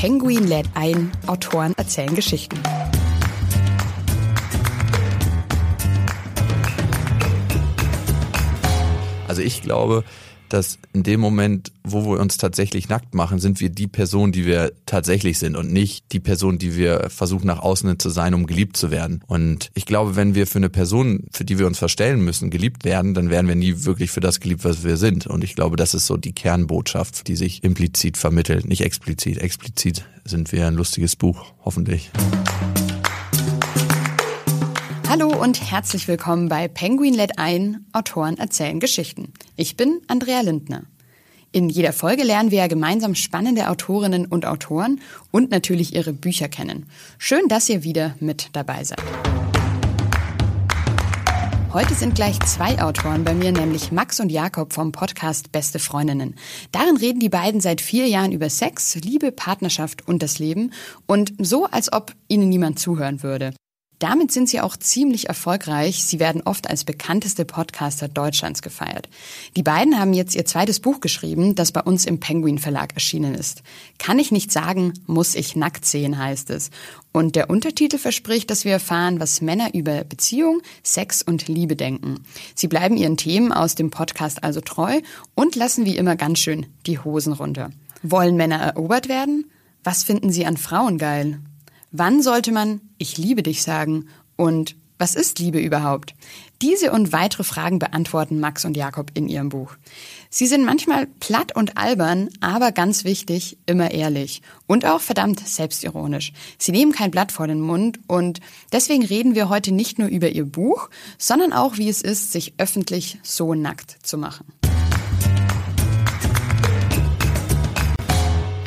Penguin lädt ein, Autoren erzählen Geschichten. Also ich glaube, dass in dem Moment, wo wir uns tatsächlich nackt machen, sind wir die Person, die wir tatsächlich sind und nicht die Person, die wir versuchen nach außen zu sein, um geliebt zu werden. Und ich glaube, wenn wir für eine Person, für die wir uns verstellen müssen, geliebt werden, dann werden wir nie wirklich für das geliebt, was wir sind. Und ich glaube, das ist so die Kernbotschaft, die sich implizit vermittelt, nicht explizit. Explizit sind wir ein lustiges Buch, hoffentlich. Hallo und herzlich willkommen bei Penguin lädt ein, Autoren erzählen Geschichten. Ich bin Andrea Lindner. In jeder Folge lernen wir ja gemeinsam spannende Autorinnen und Autoren und natürlich ihre Bücher kennen. Schön, dass ihr wieder mit dabei seid. Heute sind gleich zwei Autoren bei mir, nämlich Max und Jakob vom Podcast Beste Freundinnen. Darin reden die beiden seit vier Jahren über Sex, Liebe, Partnerschaft und das Leben und so, als ob ihnen niemand zuhören würde. Damit sind sie auch ziemlich erfolgreich. Sie werden oft als bekannteste Podcaster Deutschlands gefeiert. Die beiden haben jetzt ihr zweites Buch geschrieben, das bei uns im Penguin Verlag erschienen ist. Kann ich nicht sagen, muss ich nackt sehen, heißt es. Und der Untertitel verspricht, dass wir erfahren, was Männer über Beziehung, Sex und Liebe denken. Sie bleiben ihren Themen aus dem Podcast also treu und lassen wie immer ganz schön die Hosen runter. Wollen Männer erobert werden? Was finden sie an Frauen geil? Wann sollte man Ich liebe dich sagen? Und was ist Liebe überhaupt? Diese und weitere Fragen beantworten Max und Jakob in ihrem Buch. Sie sind manchmal platt und albern, aber ganz wichtig, immer ehrlich und auch verdammt selbstironisch. Sie nehmen kein Blatt vor den Mund und deswegen reden wir heute nicht nur über ihr Buch, sondern auch, wie es ist, sich öffentlich so nackt zu machen.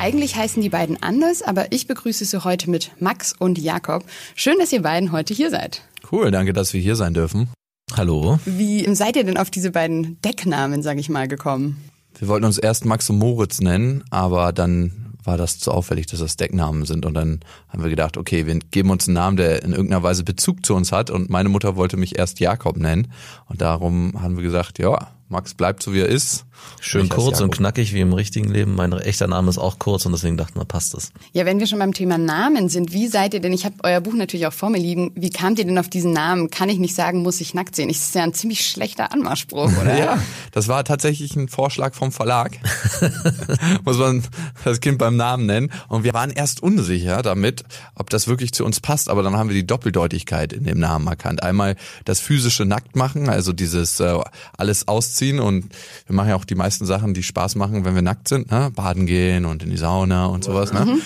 Eigentlich heißen die beiden anders, aber ich begrüße sie heute mit Max und Jakob. Schön, dass ihr beiden heute hier seid. Cool, danke, dass wir hier sein dürfen. Hallo. Wie seid ihr denn auf diese beiden Decknamen, sage ich mal, gekommen? Wir wollten uns erst Max und Moritz nennen, aber dann war das zu auffällig, dass das Decknamen sind. Und dann haben wir gedacht, okay, wir geben uns einen Namen, der in irgendeiner Weise Bezug zu uns hat. Und meine Mutter wollte mich erst Jakob nennen. Und darum haben wir gesagt, ja, Max bleibt so wie er ist. Schön kurz und knackig wie im richtigen Leben. Mein echter Name ist auch kurz und deswegen dachten wir, passt das. Ja, wenn wir schon beim Thema Namen sind, wie seid ihr denn, ich habe euer Buch natürlich auch vor mir liegen, wie kamt ihr denn auf diesen Namen? Kann ich nicht sagen, muss ich nackt sehen? Das ist ja ein ziemlich schlechter Anmachspruch, oder? ja, das war tatsächlich ein Vorschlag vom Verlag. muss man das Kind beim Namen nennen. Und wir waren erst unsicher damit, ob das wirklich zu uns passt, aber dann haben wir die Doppeldeutigkeit in dem Namen erkannt. Einmal das physische Nacktmachen, also dieses äh, alles ausziehen und wir machen ja auch die meisten Sachen, die Spaß machen, wenn wir nackt sind, ne? baden gehen und in die Sauna und sowas. Ne? Mhm.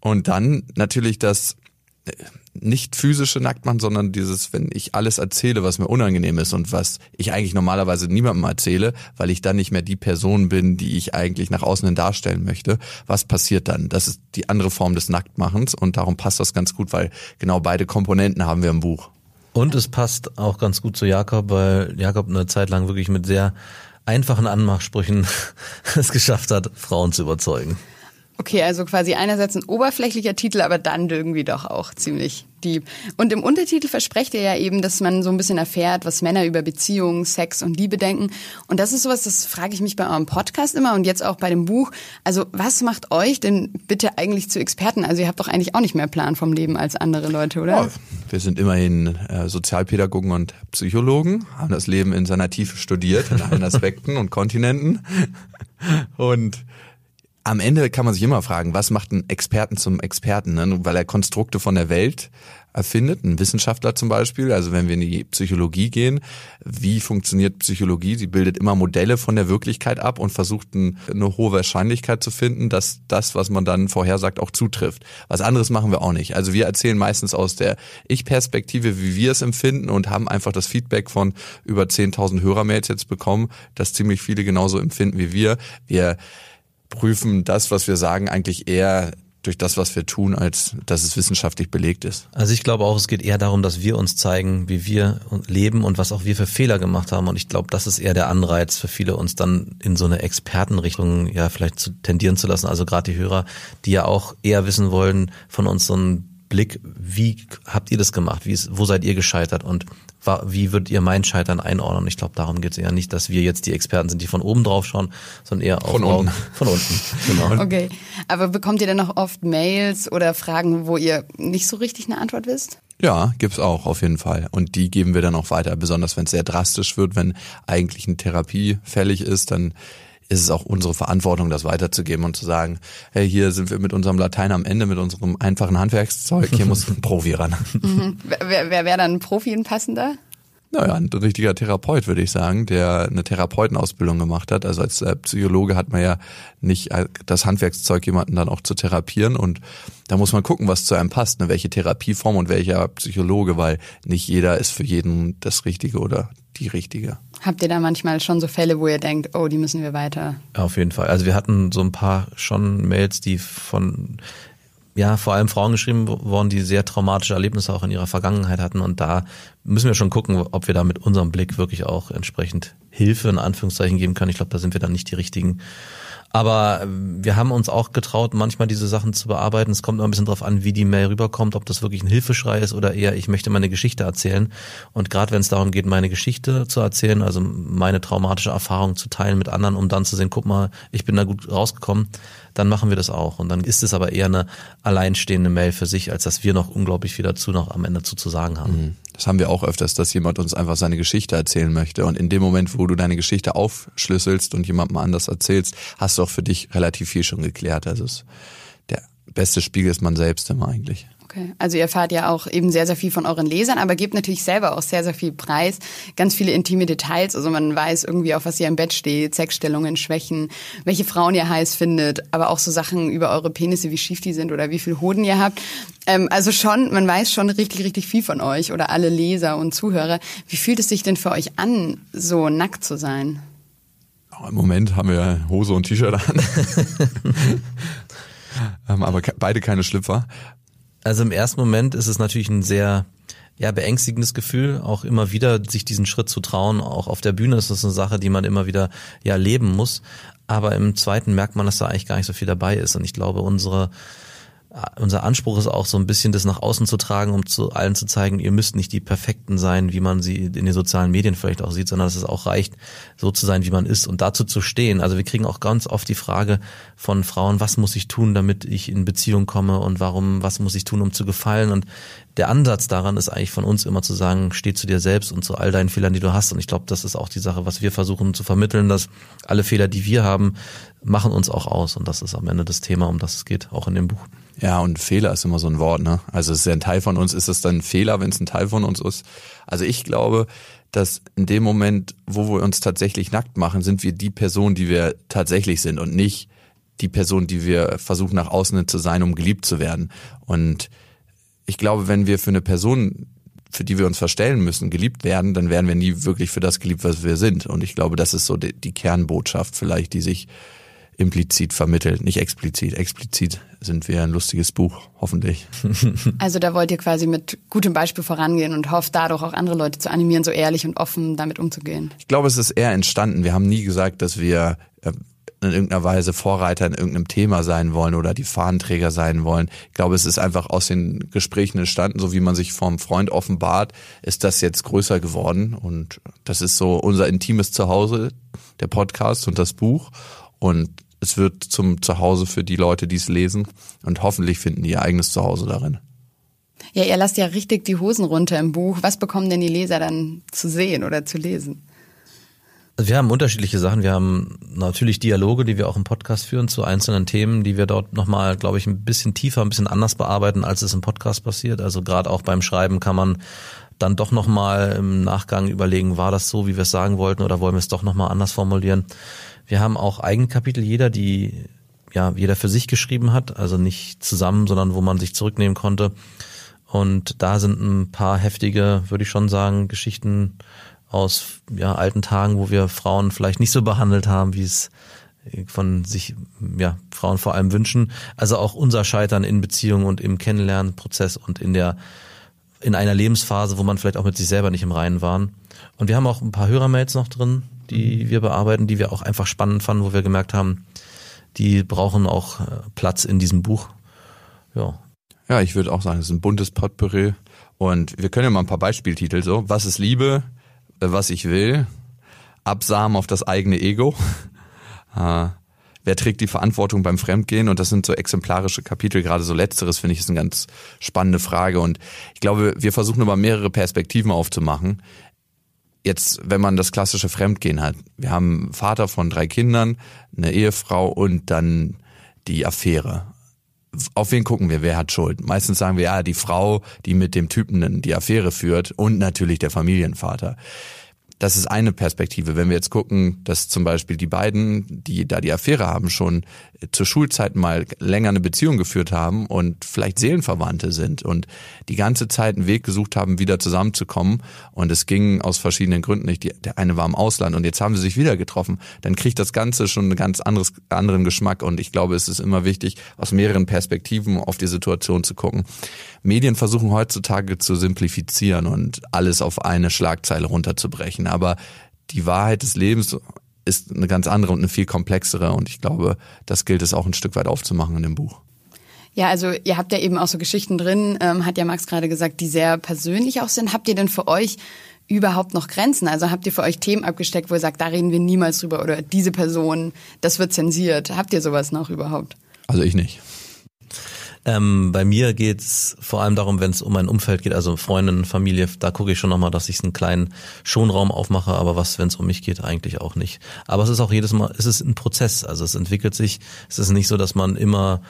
Und dann natürlich das äh, nicht physische Nacktmachen, sondern dieses, wenn ich alles erzähle, was mir unangenehm ist und was ich eigentlich normalerweise niemandem erzähle, weil ich dann nicht mehr die Person bin, die ich eigentlich nach außen hin darstellen möchte. Was passiert dann? Das ist die andere Form des Nacktmachens und darum passt das ganz gut, weil genau beide Komponenten haben wir im Buch. Und es passt auch ganz gut zu Jakob, weil Jakob eine Zeit lang wirklich mit sehr einfachen Anmachsprüchen es geschafft hat, Frauen zu überzeugen. Okay, also quasi einerseits ein oberflächlicher Titel, aber dann irgendwie doch auch ziemlich deep. Und im Untertitel versprecht ihr ja eben, dass man so ein bisschen erfährt, was Männer über Beziehungen, Sex und Liebe denken. Und das ist sowas, das frage ich mich bei eurem Podcast immer und jetzt auch bei dem Buch. Also was macht euch denn bitte eigentlich zu Experten? Also ihr habt doch eigentlich auch nicht mehr Plan vom Leben als andere Leute, oder? Wir sind immerhin äh, Sozialpädagogen und Psychologen, haben das Leben in seiner Tiefe studiert, in allen Aspekten und Kontinenten. Und am Ende kann man sich immer fragen, was macht einen Experten zum Experten, ne? weil er Konstrukte von der Welt erfindet, ein Wissenschaftler zum Beispiel, also wenn wir in die Psychologie gehen, wie funktioniert Psychologie? Sie bildet immer Modelle von der Wirklichkeit ab und versucht eine hohe Wahrscheinlichkeit zu finden, dass das, was man dann vorhersagt, auch zutrifft. Was anderes machen wir auch nicht. Also wir erzählen meistens aus der Ich-Perspektive, wie wir es empfinden und haben einfach das Feedback von über 10.000 Hörermails jetzt bekommen, dass ziemlich viele genauso empfinden wie wir. Wir prüfen das, was wir sagen, eigentlich eher durch das, was wir tun, als dass es wissenschaftlich belegt ist. Also ich glaube auch, es geht eher darum, dass wir uns zeigen, wie wir leben und was auch wir für Fehler gemacht haben. Und ich glaube, das ist eher der Anreiz für viele, uns dann in so eine Expertenrichtung ja vielleicht zu tendieren zu lassen. Also gerade die Hörer, die ja auch eher wissen wollen von uns so einen Blick, wie habt ihr das gemacht? Wie ist, wo seid ihr gescheitert? Und wie würdet ihr mein Scheitern einordnen? Ich glaube, darum geht es eher nicht, dass wir jetzt die Experten sind, die von oben drauf schauen, sondern eher von unten. Von unten, genau. Okay, aber bekommt ihr dann noch oft Mails oder Fragen, wo ihr nicht so richtig eine Antwort wisst? Ja, gibt's auch auf jeden Fall. Und die geben wir dann auch weiter, besonders wenn es sehr drastisch wird, wenn eigentlich eine Therapie fällig ist, dann ist es auch unsere Verantwortung, das weiterzugeben und zu sagen, hey, hier sind wir mit unserem Latein am Ende, mit unserem einfachen Handwerkszeug, hier muss ein Profi ran. Mhm. Wer, wer wäre dann ein Profi, ein passender? Naja, ein richtiger Therapeut, würde ich sagen, der eine Therapeutenausbildung gemacht hat. Also als äh, Psychologe hat man ja nicht äh, das Handwerkszeug, jemanden dann auch zu therapieren. Und da muss man gucken, was zu einem passt, ne? welche Therapieform und welcher Psychologe, weil nicht jeder ist für jeden das Richtige oder die Richtige. Habt ihr da manchmal schon so Fälle, wo ihr denkt, oh, die müssen wir weiter? Auf jeden Fall. Also wir hatten so ein paar schon Mails, die von ja, vor allem Frauen geschrieben worden, die sehr traumatische Erlebnisse auch in ihrer Vergangenheit hatten. Und da müssen wir schon gucken, ob wir da mit unserem Blick wirklich auch entsprechend Hilfe in Anführungszeichen geben können. Ich glaube, da sind wir dann nicht die richtigen. Aber ähm, wir haben uns auch getraut, manchmal diese Sachen zu bearbeiten. Es kommt immer ein bisschen drauf an, wie die Mail rüberkommt, ob das wirklich ein Hilfeschrei ist oder eher, ich möchte meine Geschichte erzählen. Und gerade wenn es darum geht, meine Geschichte zu erzählen, also meine traumatische Erfahrung zu teilen mit anderen, um dann zu sehen, guck mal, ich bin da gut rausgekommen, dann machen wir das auch. Und dann ist es aber eher eine alleinstehende Mail für sich, als dass wir noch unglaublich viel dazu noch am Ende zu, zu sagen haben. Das haben wir auch öfters, dass jemand uns einfach seine Geschichte erzählen möchte. Und in dem Moment, wo du deine Geschichte aufschlüsselst und jemandem anders erzählst, hast du auch für dich relativ viel schon geklärt. Also der beste Spiegel ist man selbst immer eigentlich. Okay. Also ihr erfahrt ja auch eben sehr, sehr viel von euren Lesern, aber gebt natürlich selber auch sehr, sehr viel Preis. Ganz viele intime Details. Also man weiß irgendwie, auf was ihr im Bett steht, Sexstellungen, Schwächen, welche Frauen ihr heiß findet, aber auch so Sachen über eure Penisse, wie schief die sind oder wie viel Hoden ihr habt. Ähm, also schon, man weiß schon richtig, richtig viel von euch oder alle Leser und Zuhörer. Wie fühlt es sich denn für euch an, so nackt zu sein? Im Moment haben wir Hose und T-Shirt an. Ähm, aber beide keine Schlüpfer. Also im ersten Moment ist es natürlich ein sehr ja, beängstigendes Gefühl, auch immer wieder sich diesen Schritt zu trauen. Auch auf der Bühne ist das eine Sache, die man immer wieder ja leben muss. Aber im zweiten merkt man, dass da eigentlich gar nicht so viel dabei ist. Und ich glaube, unsere unser Anspruch ist auch so ein bisschen das nach außen zu tragen, um zu allen zu zeigen, ihr müsst nicht die Perfekten sein, wie man sie in den sozialen Medien vielleicht auch sieht, sondern dass es auch reicht, so zu sein, wie man ist und dazu zu stehen. Also wir kriegen auch ganz oft die Frage von Frauen, was muss ich tun, damit ich in Beziehung komme und warum, was muss ich tun, um zu gefallen? Und der Ansatz daran ist eigentlich von uns immer zu sagen, steh zu dir selbst und zu all deinen Fehlern, die du hast. Und ich glaube, das ist auch die Sache, was wir versuchen zu vermitteln, dass alle Fehler, die wir haben, machen uns auch aus. Und das ist am Ende das Thema, um das es geht, auch in dem Buch. Ja, und Fehler ist immer so ein Wort, ne? Also es ist ja ein Teil von uns, ist es dann ein Fehler, wenn es ein Teil von uns ist? Also ich glaube, dass in dem Moment, wo wir uns tatsächlich nackt machen, sind wir die Person, die wir tatsächlich sind und nicht die Person, die wir versuchen nach außen zu sein, um geliebt zu werden. Und ich glaube, wenn wir für eine Person, für die wir uns verstellen müssen, geliebt werden, dann werden wir nie wirklich für das geliebt, was wir sind. Und ich glaube, das ist so die, die Kernbotschaft vielleicht, die sich implizit vermittelt, nicht explizit. Explizit sind wir ein lustiges Buch, hoffentlich. Also da wollt ihr quasi mit gutem Beispiel vorangehen und hofft dadurch auch andere Leute zu animieren, so ehrlich und offen damit umzugehen. Ich glaube, es ist eher entstanden. Wir haben nie gesagt, dass wir äh, in irgendeiner Weise Vorreiter in irgendeinem Thema sein wollen oder die Fahnenträger sein wollen. Ich glaube, es ist einfach aus den Gesprächen entstanden, so wie man sich vom Freund offenbart, ist das jetzt größer geworden und das ist so unser intimes Zuhause, der Podcast und das Buch und es wird zum Zuhause für die Leute, die es lesen und hoffentlich finden die ihr eigenes Zuhause darin. Ja, ihr lasst ja richtig die Hosen runter im Buch. Was bekommen denn die Leser dann zu sehen oder zu lesen? Also wir haben unterschiedliche Sachen. Wir haben natürlich Dialoge, die wir auch im Podcast führen zu einzelnen Themen, die wir dort nochmal, glaube ich, ein bisschen tiefer, ein bisschen anders bearbeiten, als es im Podcast passiert. Also gerade auch beim Schreiben kann man dann doch nochmal im Nachgang überlegen, war das so, wie wir es sagen wollten, oder wollen wir es doch nochmal anders formulieren. Wir haben auch Eigenkapitel jeder, die ja jeder für sich geschrieben hat, also nicht zusammen, sondern wo man sich zurücknehmen konnte. Und da sind ein paar heftige, würde ich schon sagen, Geschichten aus ja, alten Tagen, wo wir Frauen vielleicht nicht so behandelt haben, wie es von sich ja Frauen vor allem wünschen. Also auch unser Scheitern in Beziehungen und im Kennenlernprozess und in der in einer Lebensphase, wo man vielleicht auch mit sich selber nicht im Reinen waren. Und wir haben auch ein paar Hörermails noch drin, die mhm. wir bearbeiten, die wir auch einfach spannend fanden, wo wir gemerkt haben, die brauchen auch äh, Platz in diesem Buch. Ja. Ja, ich würde auch sagen, es ist ein buntes Potpourri. Und wir können ja mal ein paar Beispieltitel so. Was ist Liebe? Äh, was ich will, Absamen auf das eigene Ego. Äh, wer trägt die Verantwortung beim Fremdgehen? Und das sind so exemplarische Kapitel. Gerade so letzteres finde ich ist eine ganz spannende Frage. Und ich glaube, wir versuchen aber mehrere Perspektiven aufzumachen. Jetzt, wenn man das klassische Fremdgehen hat. Wir haben einen Vater von drei Kindern, eine Ehefrau und dann die Affäre auf wen gucken wir? Wer hat Schuld? Meistens sagen wir ja, die Frau, die mit dem Typen die Affäre führt und natürlich der Familienvater. Das ist eine Perspektive. Wenn wir jetzt gucken, dass zum Beispiel die beiden, die da die Affäre haben, schon zur Schulzeit mal länger eine Beziehung geführt haben und vielleicht Seelenverwandte sind und die ganze Zeit einen Weg gesucht haben, wieder zusammenzukommen und es ging aus verschiedenen Gründen nicht. der eine war im Ausland und jetzt haben sie sich wieder getroffen. Dann kriegt das Ganze schon einen ganz anderes, anderen Geschmack und ich glaube, es ist immer wichtig, aus mehreren Perspektiven auf die Situation zu gucken. Medien versuchen heutzutage zu simplifizieren und alles auf eine Schlagzeile runterzubrechen. Aber die Wahrheit des Lebens ist eine ganz andere und eine viel komplexere. Und ich glaube, das gilt es auch ein Stück weit aufzumachen in dem Buch. Ja, also ihr habt ja eben auch so Geschichten drin, ähm, hat ja Max gerade gesagt, die sehr persönlich auch sind. Habt ihr denn für euch überhaupt noch Grenzen? Also habt ihr für euch Themen abgesteckt, wo ihr sagt, da reden wir niemals drüber oder diese Person, das wird zensiert. Habt ihr sowas noch überhaupt? Also ich nicht. Ähm, bei mir geht's vor allem darum, wenn es um mein Umfeld geht, also Freundin, Familie, da gucke ich schon nochmal, dass ich einen kleinen Schonraum aufmache, aber was, wenn es um mich geht, eigentlich auch nicht. Aber es ist auch jedes Mal, es ist ein Prozess, also es entwickelt sich, es ist nicht so, dass man immer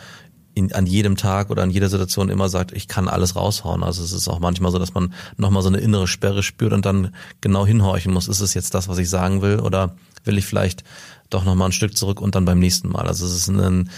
in, an jedem Tag oder an jeder Situation immer sagt, ich kann alles raushauen. Also es ist auch manchmal so, dass man nochmal so eine innere Sperre spürt und dann genau hinhorchen muss, ist es jetzt das, was ich sagen will oder will ich vielleicht doch nochmal ein Stück zurück und dann beim nächsten Mal. Also es ist ein,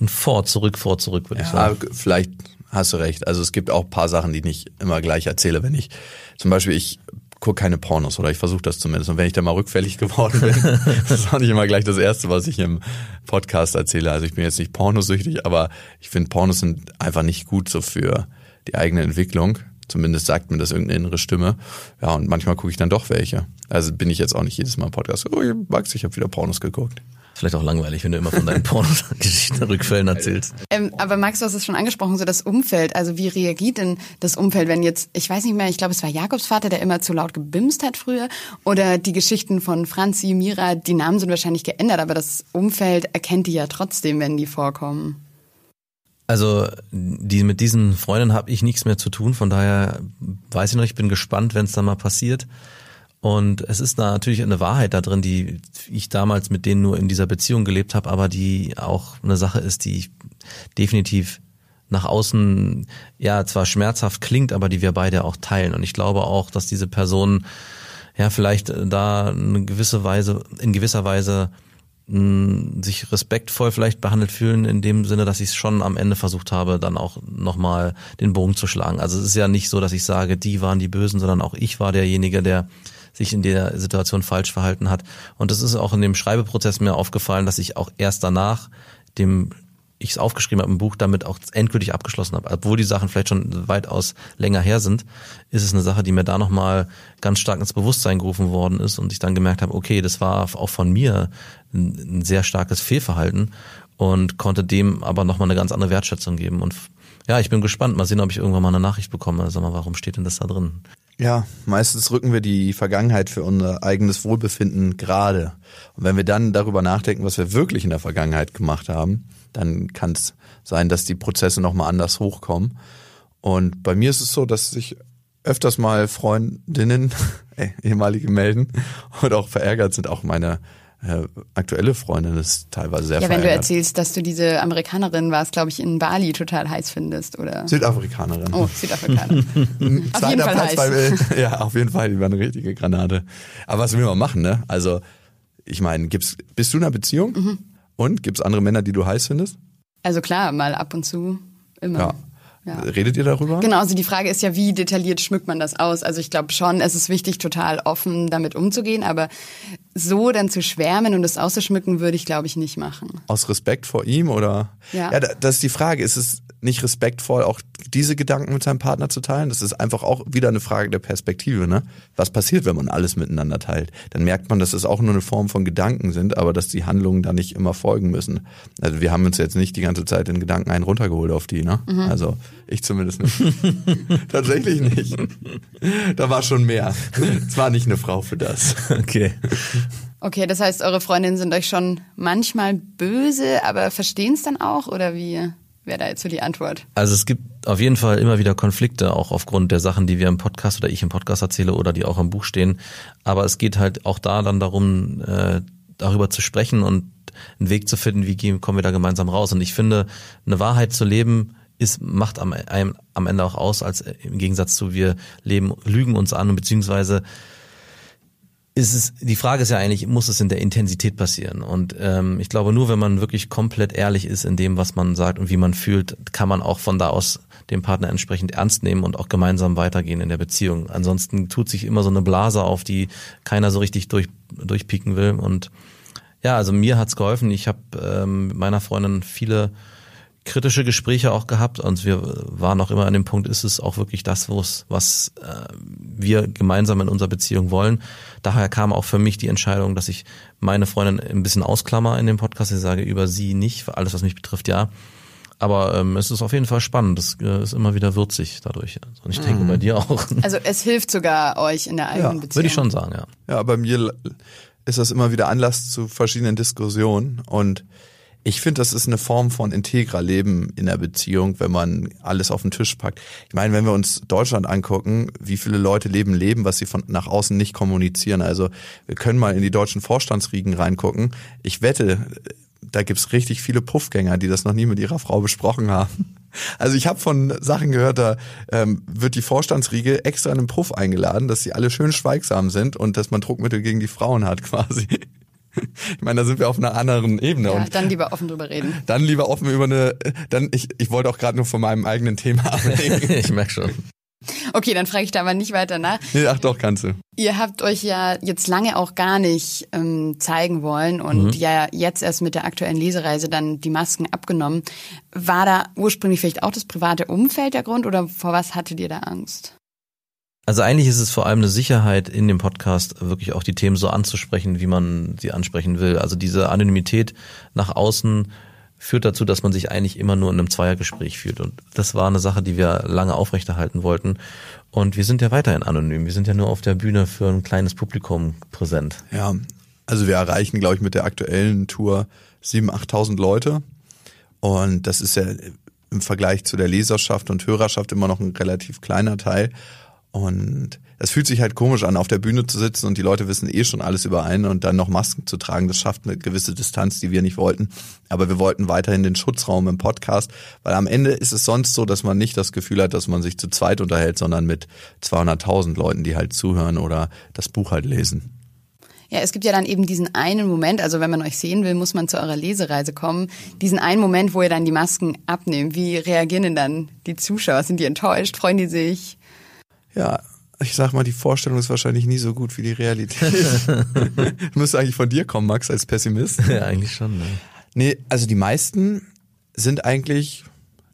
ein Vor, zurück, vor, zurück, würde ja, ich sagen. Vielleicht hast du recht. Also es gibt auch paar Sachen, die ich nicht immer gleich erzähle. Wenn ich, zum Beispiel, ich gucke keine Pornos oder ich versuche das zumindest. Und wenn ich da mal rückfällig geworden bin, das ist auch nicht immer gleich das Erste, was ich im Podcast erzähle. Also ich bin jetzt nicht pornosüchtig, aber ich finde Pornos sind einfach nicht gut so für die eigene Entwicklung. Zumindest sagt mir das irgendeine innere Stimme. Ja, und manchmal gucke ich dann doch welche. Also bin ich jetzt auch nicht jedes Mal im Podcast. Oh, Max, ich habe wieder Pornos geguckt. Vielleicht auch langweilig, wenn du immer von deinen Pornos-Geschichten, Rückfällen erzählst. Ähm, aber Max, du hast es schon angesprochen, so das Umfeld. Also wie reagiert denn das Umfeld, wenn jetzt, ich weiß nicht mehr, ich glaube, es war Jakobs Vater, der immer zu laut gebimst hat früher. Oder die Geschichten von Franzi, Mira, die Namen sind wahrscheinlich geändert, aber das Umfeld erkennt die ja trotzdem, wenn die vorkommen. Also die, mit diesen Freunden habe ich nichts mehr zu tun, von daher weiß ich noch, ich bin gespannt, wenn es dann mal passiert. Und es ist da natürlich eine Wahrheit da drin, die ich damals mit denen nur in dieser Beziehung gelebt habe, aber die auch eine Sache ist, die definitiv nach außen ja zwar schmerzhaft klingt, aber die wir beide auch teilen. Und ich glaube auch, dass diese Personen ja vielleicht da eine gewisse Weise, in gewisser Weise sich respektvoll vielleicht behandelt fühlen, in dem Sinne, dass ich es schon am Ende versucht habe, dann auch nochmal den Bogen zu schlagen. Also es ist ja nicht so, dass ich sage, die waren die Bösen, sondern auch ich war derjenige, der sich in der Situation falsch verhalten hat. Und das ist auch in dem Schreibeprozess mir aufgefallen, dass ich auch erst danach dem ich es aufgeschrieben habe im Buch, damit auch endgültig abgeschlossen habe. Obwohl die Sachen vielleicht schon weitaus länger her sind, ist es eine Sache, die mir da nochmal ganz stark ins Bewusstsein gerufen worden ist und ich dann gemerkt habe, okay, das war auch von mir ein, ein sehr starkes Fehlverhalten und konnte dem aber nochmal eine ganz andere Wertschätzung geben. Und ja, ich bin gespannt. Mal sehen, ob ich irgendwann mal eine Nachricht bekomme. Sag mal, warum steht denn das da drin? Ja, meistens rücken wir die Vergangenheit für unser eigenes Wohlbefinden gerade. Und wenn wir dann darüber nachdenken, was wir wirklich in der Vergangenheit gemacht haben, dann kann es sein, dass die Prozesse nochmal anders hochkommen. Und bei mir ist es so, dass ich öfters mal Freundinnen, äh, ehemalige melden und auch verärgert sind. Auch meine äh, aktuelle Freundin ist teilweise sehr Ja, wenn verärgert. du erzählst, dass du diese Amerikanerin warst, glaube ich, in Bali total heiß findest, oder? Südafrikanerin. Oh, Südafrikaner. auf jeden Fall heiß. Bei, ja, auf jeden Fall, die war eine richtige Granate. Aber was will man machen, ne? Also, ich meine, gibt's, bist du in einer Beziehung? Mhm. Und gibt's andere Männer, die du heiß findest? Also klar, mal ab und zu. Immer. Ja. Ja. Redet ihr darüber? Genau, also die Frage ist ja, wie detailliert schmückt man das aus? Also ich glaube schon, es ist wichtig, total offen damit umzugehen, aber so dann zu schwärmen und es auszuschmücken, würde ich, glaube ich, nicht machen. Aus Respekt vor ihm oder? Ja. ja, da- das ist die Frage. Ist es nicht respektvoll, auch diese Gedanken mit seinem Partner zu teilen? Das ist einfach auch wieder eine Frage der Perspektive, ne? Was passiert, wenn man alles miteinander teilt? Dann merkt man, dass es auch nur eine Form von Gedanken sind, aber dass die Handlungen da nicht immer folgen müssen. Also wir haben uns jetzt nicht die ganze Zeit in Gedanken einen runtergeholt auf die, ne? Also ich zumindest nicht. Tatsächlich nicht. Da war schon mehr. Es war nicht eine Frau für das. Okay. Okay, das heißt, eure Freundinnen sind euch schon manchmal böse, aber verstehen es dann auch? Oder wie wäre da jetzt so die Antwort? Also es gibt auf jeden Fall immer wieder Konflikte, auch aufgrund der Sachen, die wir im Podcast oder ich im Podcast erzähle oder die auch im Buch stehen. Aber es geht halt auch da dann darum, äh, darüber zu sprechen und einen Weg zu finden, wie kommen wir da gemeinsam raus. Und ich finde, eine Wahrheit zu leben, ist, macht am, am Ende auch aus, als im Gegensatz zu wir leben, lügen uns an, beziehungsweise ist es, die Frage ist ja eigentlich, muss es in der Intensität passieren? Und ähm, ich glaube, nur wenn man wirklich komplett ehrlich ist in dem, was man sagt und wie man fühlt, kann man auch von da aus den Partner entsprechend ernst nehmen und auch gemeinsam weitergehen in der Beziehung. Ansonsten tut sich immer so eine Blase auf, die keiner so richtig durch, durchpieken will. Und ja, also mir hat's geholfen. Ich habe ähm, mit meiner Freundin viele kritische Gespräche auch gehabt und wir waren auch immer an dem Punkt, ist es auch wirklich das, wo es, was äh, wir gemeinsam in unserer Beziehung wollen. Daher kam auch für mich die Entscheidung, dass ich meine Freundin ein bisschen ausklammer in dem Podcast. Ich sage über sie nicht, für alles, was mich betrifft, ja. Aber ähm, es ist auf jeden Fall spannend. Es äh, ist immer wieder würzig dadurch. Und ich denke bei dir auch. Also es hilft sogar euch in der eigenen Beziehung. Würde ich schon sagen, ja. Ja, bei mir ist das immer wieder Anlass zu verschiedenen Diskussionen und ich finde, das ist eine Form von integrer Leben in der Beziehung, wenn man alles auf den Tisch packt. Ich meine, wenn wir uns Deutschland angucken, wie viele Leute leben Leben, was sie von nach außen nicht kommunizieren. Also wir können mal in die deutschen Vorstandsriegen reingucken. Ich wette, da gibt's richtig viele Puffgänger, die das noch nie mit ihrer Frau besprochen haben. Also ich habe von Sachen gehört, da ähm, wird die Vorstandsriege extra in einen Puff eingeladen, dass sie alle schön schweigsam sind und dass man Druckmittel gegen die Frauen hat quasi. Ich meine, da sind wir auf einer anderen Ebene. Ja, und dann lieber offen drüber reden. dann lieber offen über eine, dann, ich, ich wollte auch gerade nur von meinem eigenen Thema ablegen. ich merke schon. Okay, dann frage ich da aber nicht weiter nach. nee, ach doch, kannst du. Ihr habt euch ja jetzt lange auch gar nicht ähm, zeigen wollen und ja jetzt erst mit der aktuellen Lesereise dann die Masken abgenommen. War da ursprünglich vielleicht auch das private Umfeld der Grund oder vor was hattet ihr da Angst? Also eigentlich ist es vor allem eine Sicherheit in dem Podcast, wirklich auch die Themen so anzusprechen, wie man sie ansprechen will. Also diese Anonymität nach außen führt dazu, dass man sich eigentlich immer nur in einem Zweiergespräch fühlt. Und das war eine Sache, die wir lange aufrechterhalten wollten. Und wir sind ja weiterhin anonym. Wir sind ja nur auf der Bühne für ein kleines Publikum präsent. Ja, also wir erreichen, glaube ich, mit der aktuellen Tour 7.000, 8.000 Leute. Und das ist ja im Vergleich zu der Leserschaft und Hörerschaft immer noch ein relativ kleiner Teil. Und es fühlt sich halt komisch an, auf der Bühne zu sitzen und die Leute wissen eh schon alles über einen und dann noch Masken zu tragen. Das schafft eine gewisse Distanz, die wir nicht wollten. Aber wir wollten weiterhin den Schutzraum im Podcast, weil am Ende ist es sonst so, dass man nicht das Gefühl hat, dass man sich zu zweit unterhält, sondern mit 200.000 Leuten, die halt zuhören oder das Buch halt lesen. Ja, es gibt ja dann eben diesen einen Moment, also wenn man euch sehen will, muss man zu eurer Lesereise kommen. Diesen einen Moment, wo ihr dann die Masken abnehmt. Wie reagieren denn dann die Zuschauer? Sind die enttäuscht? Freuen die sich? Ja, ich sag mal, die Vorstellung ist wahrscheinlich nie so gut wie die Realität. Müsste eigentlich von dir kommen, Max, als Pessimist. Ja, eigentlich schon. Ne? Nee, also die meisten sind eigentlich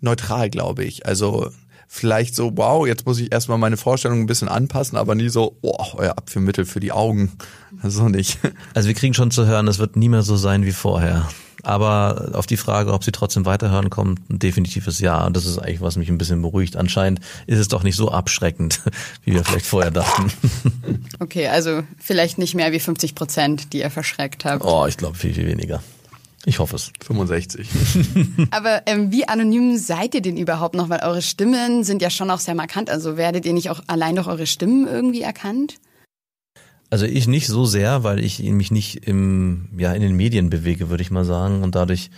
neutral, glaube ich. Also vielleicht so, wow, jetzt muss ich erstmal meine Vorstellung ein bisschen anpassen, aber nie so, oh, euer Abführmittel für die Augen. So nicht. Also wir kriegen schon zu hören, es wird nie mehr so sein wie vorher. Aber auf die Frage, ob sie trotzdem weiterhören, kommt ein definitives Ja. Und das ist eigentlich, was mich ein bisschen beruhigt. Anscheinend ist es doch nicht so abschreckend, wie wir vielleicht vorher dachten. Okay, also vielleicht nicht mehr wie 50 Prozent, die ihr verschreckt habt. Oh, ich glaube viel, viel weniger. Ich hoffe es. 65. Aber ähm, wie anonym seid ihr denn überhaupt noch? Weil eure Stimmen sind ja schon auch sehr markant. Also werdet ihr nicht auch allein durch eure Stimmen irgendwie erkannt? Also ich nicht so sehr, weil ich mich nicht im, ja, in den Medien bewege, würde ich mal sagen. Und dadurch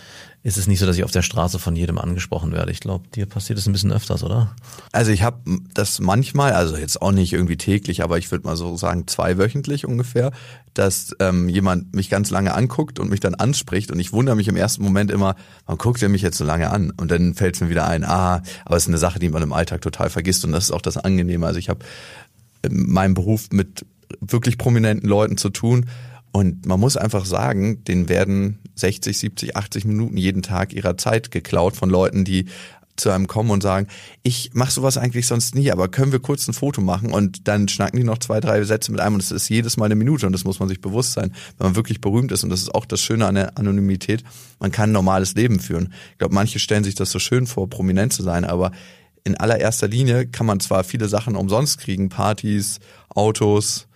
ist es nicht so, dass ich auf der Straße von jedem angesprochen werde. Ich glaube, dir passiert es ein bisschen öfters, oder? Also ich habe das manchmal, also jetzt auch nicht irgendwie täglich, aber ich würde mal so sagen zweiwöchentlich ungefähr, dass ähm, jemand mich ganz lange anguckt und mich dann anspricht und ich wundere mich im ersten Moment immer, warum guckt er mich jetzt so lange an? Und dann fällt es mir wieder ein, ah, aber es ist eine Sache, die man im Alltag total vergisst und das ist auch das Angenehme. Also ich habe in meinem Beruf mit wirklich prominenten Leuten zu tun. Und man muss einfach sagen, denen werden 60, 70, 80 Minuten jeden Tag ihrer Zeit geklaut von Leuten, die zu einem kommen und sagen, ich mache sowas eigentlich sonst nie, aber können wir kurz ein Foto machen und dann schnacken die noch zwei, drei Sätze mit einem und es ist jedes Mal eine Minute und das muss man sich bewusst sein, wenn man wirklich berühmt ist und das ist auch das Schöne an der Anonymität, man kann ein normales Leben führen. Ich glaube, manche stellen sich das so schön vor, prominent zu sein, aber in allererster Linie kann man zwar viele Sachen umsonst kriegen, Partys, Autos,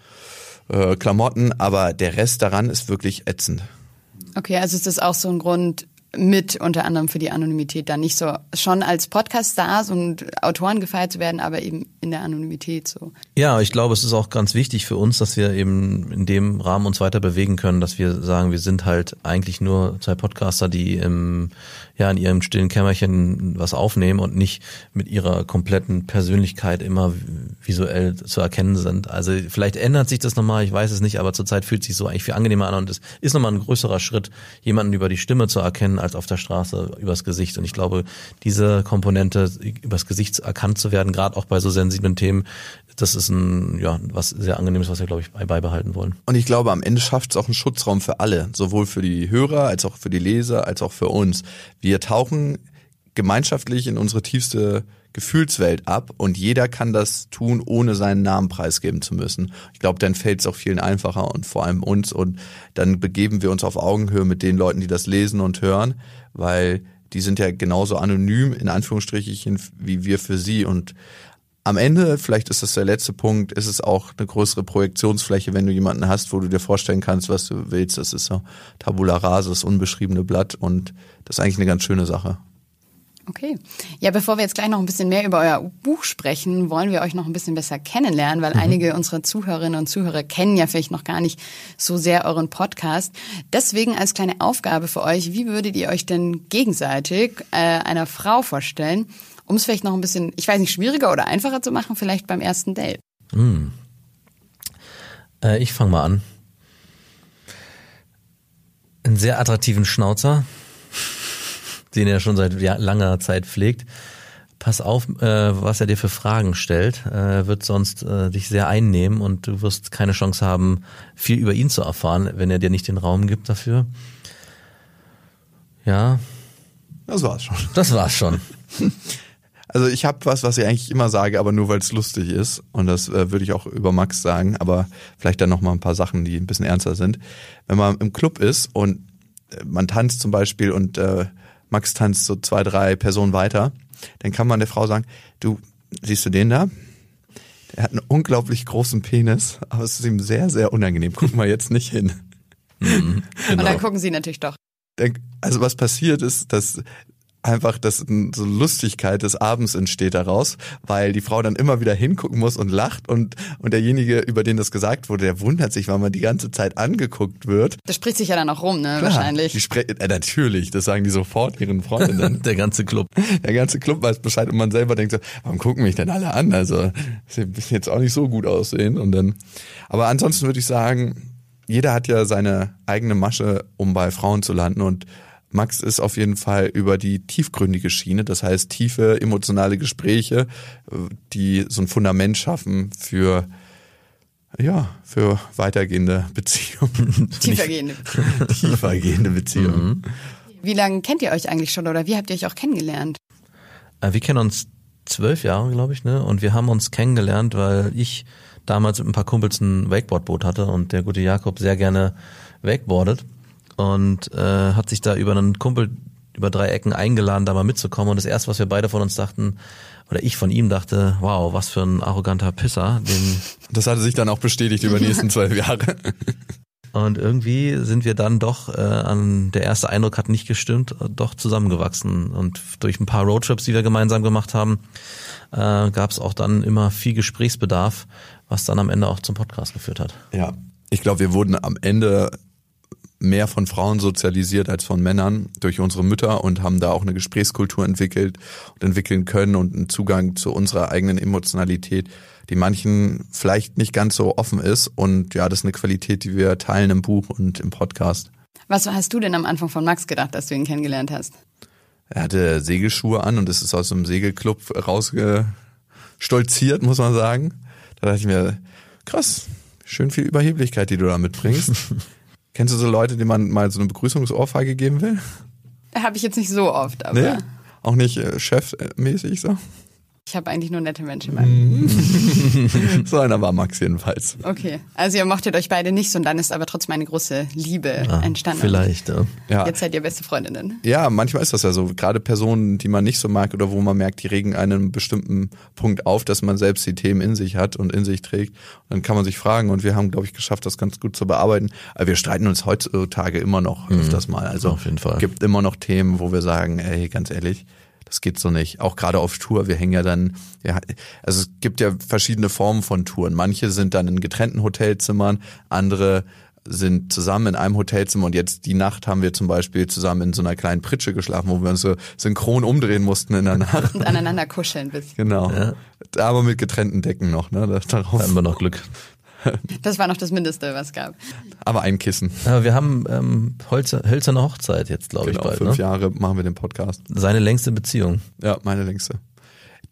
äh, Klamotten, aber der Rest daran ist wirklich ätzend. Okay, also ist das auch so ein Grund, mit unter anderem für die Anonymität dann nicht so schon als Podcast-Stars und Autoren gefeiert zu werden, aber eben in der Anonymität so. Ja, ich glaube, es ist auch ganz wichtig für uns, dass wir eben in dem Rahmen uns weiter bewegen können, dass wir sagen, wir sind halt eigentlich nur zwei Podcaster, die im, ja, in ihrem stillen Kämmerchen was aufnehmen und nicht mit ihrer kompletten Persönlichkeit immer visuell zu erkennen sind. Also vielleicht ändert sich das nochmal, ich weiß es nicht, aber zurzeit fühlt sich so eigentlich viel angenehmer an und es ist nochmal ein größerer Schritt, jemanden über die Stimme zu erkennen, als auf der Straße übers Gesicht. Und ich glaube, diese Komponente, übers Gesicht erkannt zu werden, gerade auch bei so sensiblen Themen, das ist ein, ja, was sehr angenehmes, was wir, glaube ich, beibehalten wollen. Und ich glaube, am Ende schafft es auch einen Schutzraum für alle, sowohl für die Hörer, als auch für die Leser, als auch für uns. Wir tauchen gemeinschaftlich in unsere tiefste Gefühlswelt ab und jeder kann das tun, ohne seinen Namen preisgeben zu müssen. Ich glaube, dann fällt es auch vielen einfacher und vor allem uns und dann begeben wir uns auf Augenhöhe mit den Leuten, die das lesen und hören, weil die sind ja genauso anonym in Anführungsstrichen wie wir für sie und am Ende, vielleicht ist das der letzte Punkt, ist es auch eine größere Projektionsfläche, wenn du jemanden hast, wo du dir vorstellen kannst, was du willst. Das ist so Tabula rasa, das unbeschriebene Blatt und das ist eigentlich eine ganz schöne Sache. Okay. Ja, bevor wir jetzt gleich noch ein bisschen mehr über euer Buch sprechen, wollen wir euch noch ein bisschen besser kennenlernen, weil mhm. einige unserer Zuhörerinnen und Zuhörer kennen ja vielleicht noch gar nicht so sehr euren Podcast. Deswegen als kleine Aufgabe für euch, wie würdet ihr euch denn gegenseitig äh, einer Frau vorstellen, um es vielleicht noch ein bisschen, ich weiß nicht, schwieriger oder einfacher zu machen, vielleicht beim ersten Date? Mhm. Äh, ich fange mal an. Einen sehr attraktiven Schnauzer den er schon seit langer Zeit pflegt. Pass auf, äh, was er dir für Fragen stellt. Er wird sonst äh, dich sehr einnehmen und du wirst keine Chance haben, viel über ihn zu erfahren, wenn er dir nicht den Raum gibt dafür. Ja. Das war's schon. Das war's schon. Also ich habe was, was ich eigentlich immer sage, aber nur weil es lustig ist. Und das äh, würde ich auch über Max sagen, aber vielleicht dann nochmal ein paar Sachen, die ein bisschen ernster sind. Wenn man im Club ist und äh, man tanzt zum Beispiel und äh, Max tanzt so zwei, drei Personen weiter, dann kann man der Frau sagen, du, siehst du den da? Der hat einen unglaublich großen Penis, aber es ist ihm sehr, sehr unangenehm. Guck mal jetzt nicht hin. Mhm, genau. Und dann gucken sie natürlich doch. Also was passiert ist, dass einfach das so Lustigkeit des Abends entsteht daraus, weil die Frau dann immer wieder hingucken muss und lacht und und derjenige, über den das gesagt wurde, der wundert sich, weil man die ganze Zeit angeguckt wird. Das spricht sich ja dann auch rum, ne? Klar, Wahrscheinlich. Die spre äh, natürlich, das sagen die sofort ihren Freundinnen. Der ganze Club. Der ganze Club weiß Bescheid und man selber denkt so, warum gucken mich denn alle an? Also, sie jetzt auch nicht so gut aussehen und dann. Aber ansonsten würde ich sagen, jeder hat ja seine eigene Masche, um bei Frauen zu landen und Max ist auf jeden Fall über die tiefgründige Schiene, das heißt tiefe emotionale Gespräche, die so ein Fundament schaffen für ja, für weitergehende Beziehungen. Tiefergehende. Tiefergehende Beziehungen. Mhm. Wie lange kennt ihr euch eigentlich schon oder wie habt ihr euch auch kennengelernt? Äh, wir kennen uns zwölf Jahre, glaube ich, ne? Und wir haben uns kennengelernt, weil ich damals mit ein paar Kumpels ein Wakeboardboot hatte und der gute Jakob sehr gerne wakeboardet und äh, hat sich da über einen Kumpel über drei Ecken eingeladen, da mal mitzukommen. Und das erste, was wir beide von uns dachten, oder ich von ihm dachte, wow, was für ein arroganter Pisser. Den das hatte sich dann auch bestätigt über die nächsten zwölf Jahre. Und irgendwie sind wir dann doch, äh, an der erste Eindruck hat nicht gestimmt, doch zusammengewachsen. Und durch ein paar Roadtrips, die wir gemeinsam gemacht haben, äh, gab es auch dann immer viel Gesprächsbedarf, was dann am Ende auch zum Podcast geführt hat. Ja. Ich glaube, wir wurden am Ende mehr von Frauen sozialisiert als von Männern durch unsere Mütter und haben da auch eine Gesprächskultur entwickelt und entwickeln können und einen Zugang zu unserer eigenen Emotionalität, die manchen vielleicht nicht ganz so offen ist. Und ja, das ist eine Qualität, die wir teilen im Buch und im Podcast. Was hast du denn am Anfang von Max gedacht, als du ihn kennengelernt hast? Er hatte Segelschuhe an und es ist aus einem Segelclub rausgestolziert, muss man sagen. Da dachte ich mir, krass, schön viel Überheblichkeit, die du da mitbringst. Kennst du so Leute, denen man mal so eine Begrüßungsohrfeige geben will? Habe ich jetzt nicht so oft, aber. Nee? Auch nicht äh, chefmäßig so? Ich habe eigentlich nur nette Menschen in meinem so einer war Max jedenfalls. Okay, also ihr mochtet euch beide nicht so und dann ist aber trotzdem eine große Liebe Ah, entstanden. Vielleicht, ja. Ja. Jetzt seid ihr beste Freundinnen. Ja, manchmal ist das ja so. Gerade Personen, die man nicht so mag oder wo man merkt, die regen einen bestimmten Punkt auf, dass man selbst die Themen in sich hat und in sich trägt. Und dann kann man sich fragen und wir haben, glaube ich, geschafft, das ganz gut zu bearbeiten. Aber wir streiten uns heutzutage immer noch öfters mal. Also auf jeden Fall. gibt immer noch Themen, wo wir sagen, ey, ganz ehrlich, das geht so nicht. Auch gerade auf Tour. Wir hängen ja dann, ja, also es gibt ja verschiedene Formen von Touren. Manche sind dann in getrennten Hotelzimmern, andere sind zusammen in einem Hotelzimmer und jetzt die Nacht haben wir zum Beispiel zusammen in so einer kleinen Pritsche geschlafen, wo wir uns so synchron umdrehen mussten in der Nacht. Und aneinander kuscheln bis. Genau. Da aber mit getrennten Decken noch, ne? Da haben wir noch Glück. Das war noch das Mindeste, was es gab. Aber ein Kissen. Aber wir haben ähm, Holzer, Hölzerne Hochzeit jetzt, glaube ich, Genau, bald. fünf Ne? Jahre machen wir den Podcast. Seine längste Beziehung. Ja, meine längste.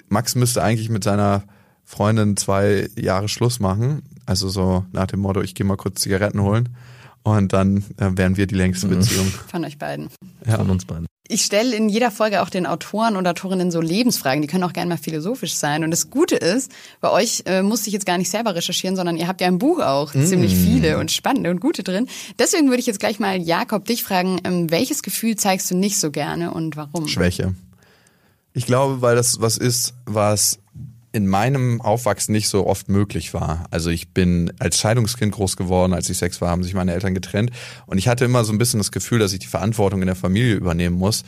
Max müsste eigentlich mit seiner Freundin zwei Jahre Schluss machen. Also so nach dem Motto, ich gehe mal kurz Zigaretten holen. Und dann äh, wären wir die längste Beziehung. Von euch beiden. Ja. Von uns beiden. Ich stelle in jeder Folge auch den Autoren und Autorinnen so Lebensfragen. Die können auch gerne mal philosophisch sein. Und das Gute ist, bei euch äh, musste ich jetzt gar nicht selber recherchieren, sondern ihr habt ja im Buch auch ziemlich viele und spannende und gute drin. Deswegen würde ich jetzt gleich mal Jakob dich fragen, ähm, welches Gefühl zeigst du nicht so gerne und warum? Schwäche. Ich glaube, weil das was ist, was in meinem Aufwachsen nicht so oft möglich war. Also ich bin als Scheidungskind groß geworden, als ich sechs war, haben sich meine Eltern getrennt und ich hatte immer so ein bisschen das Gefühl, dass ich die Verantwortung in der Familie übernehmen muss.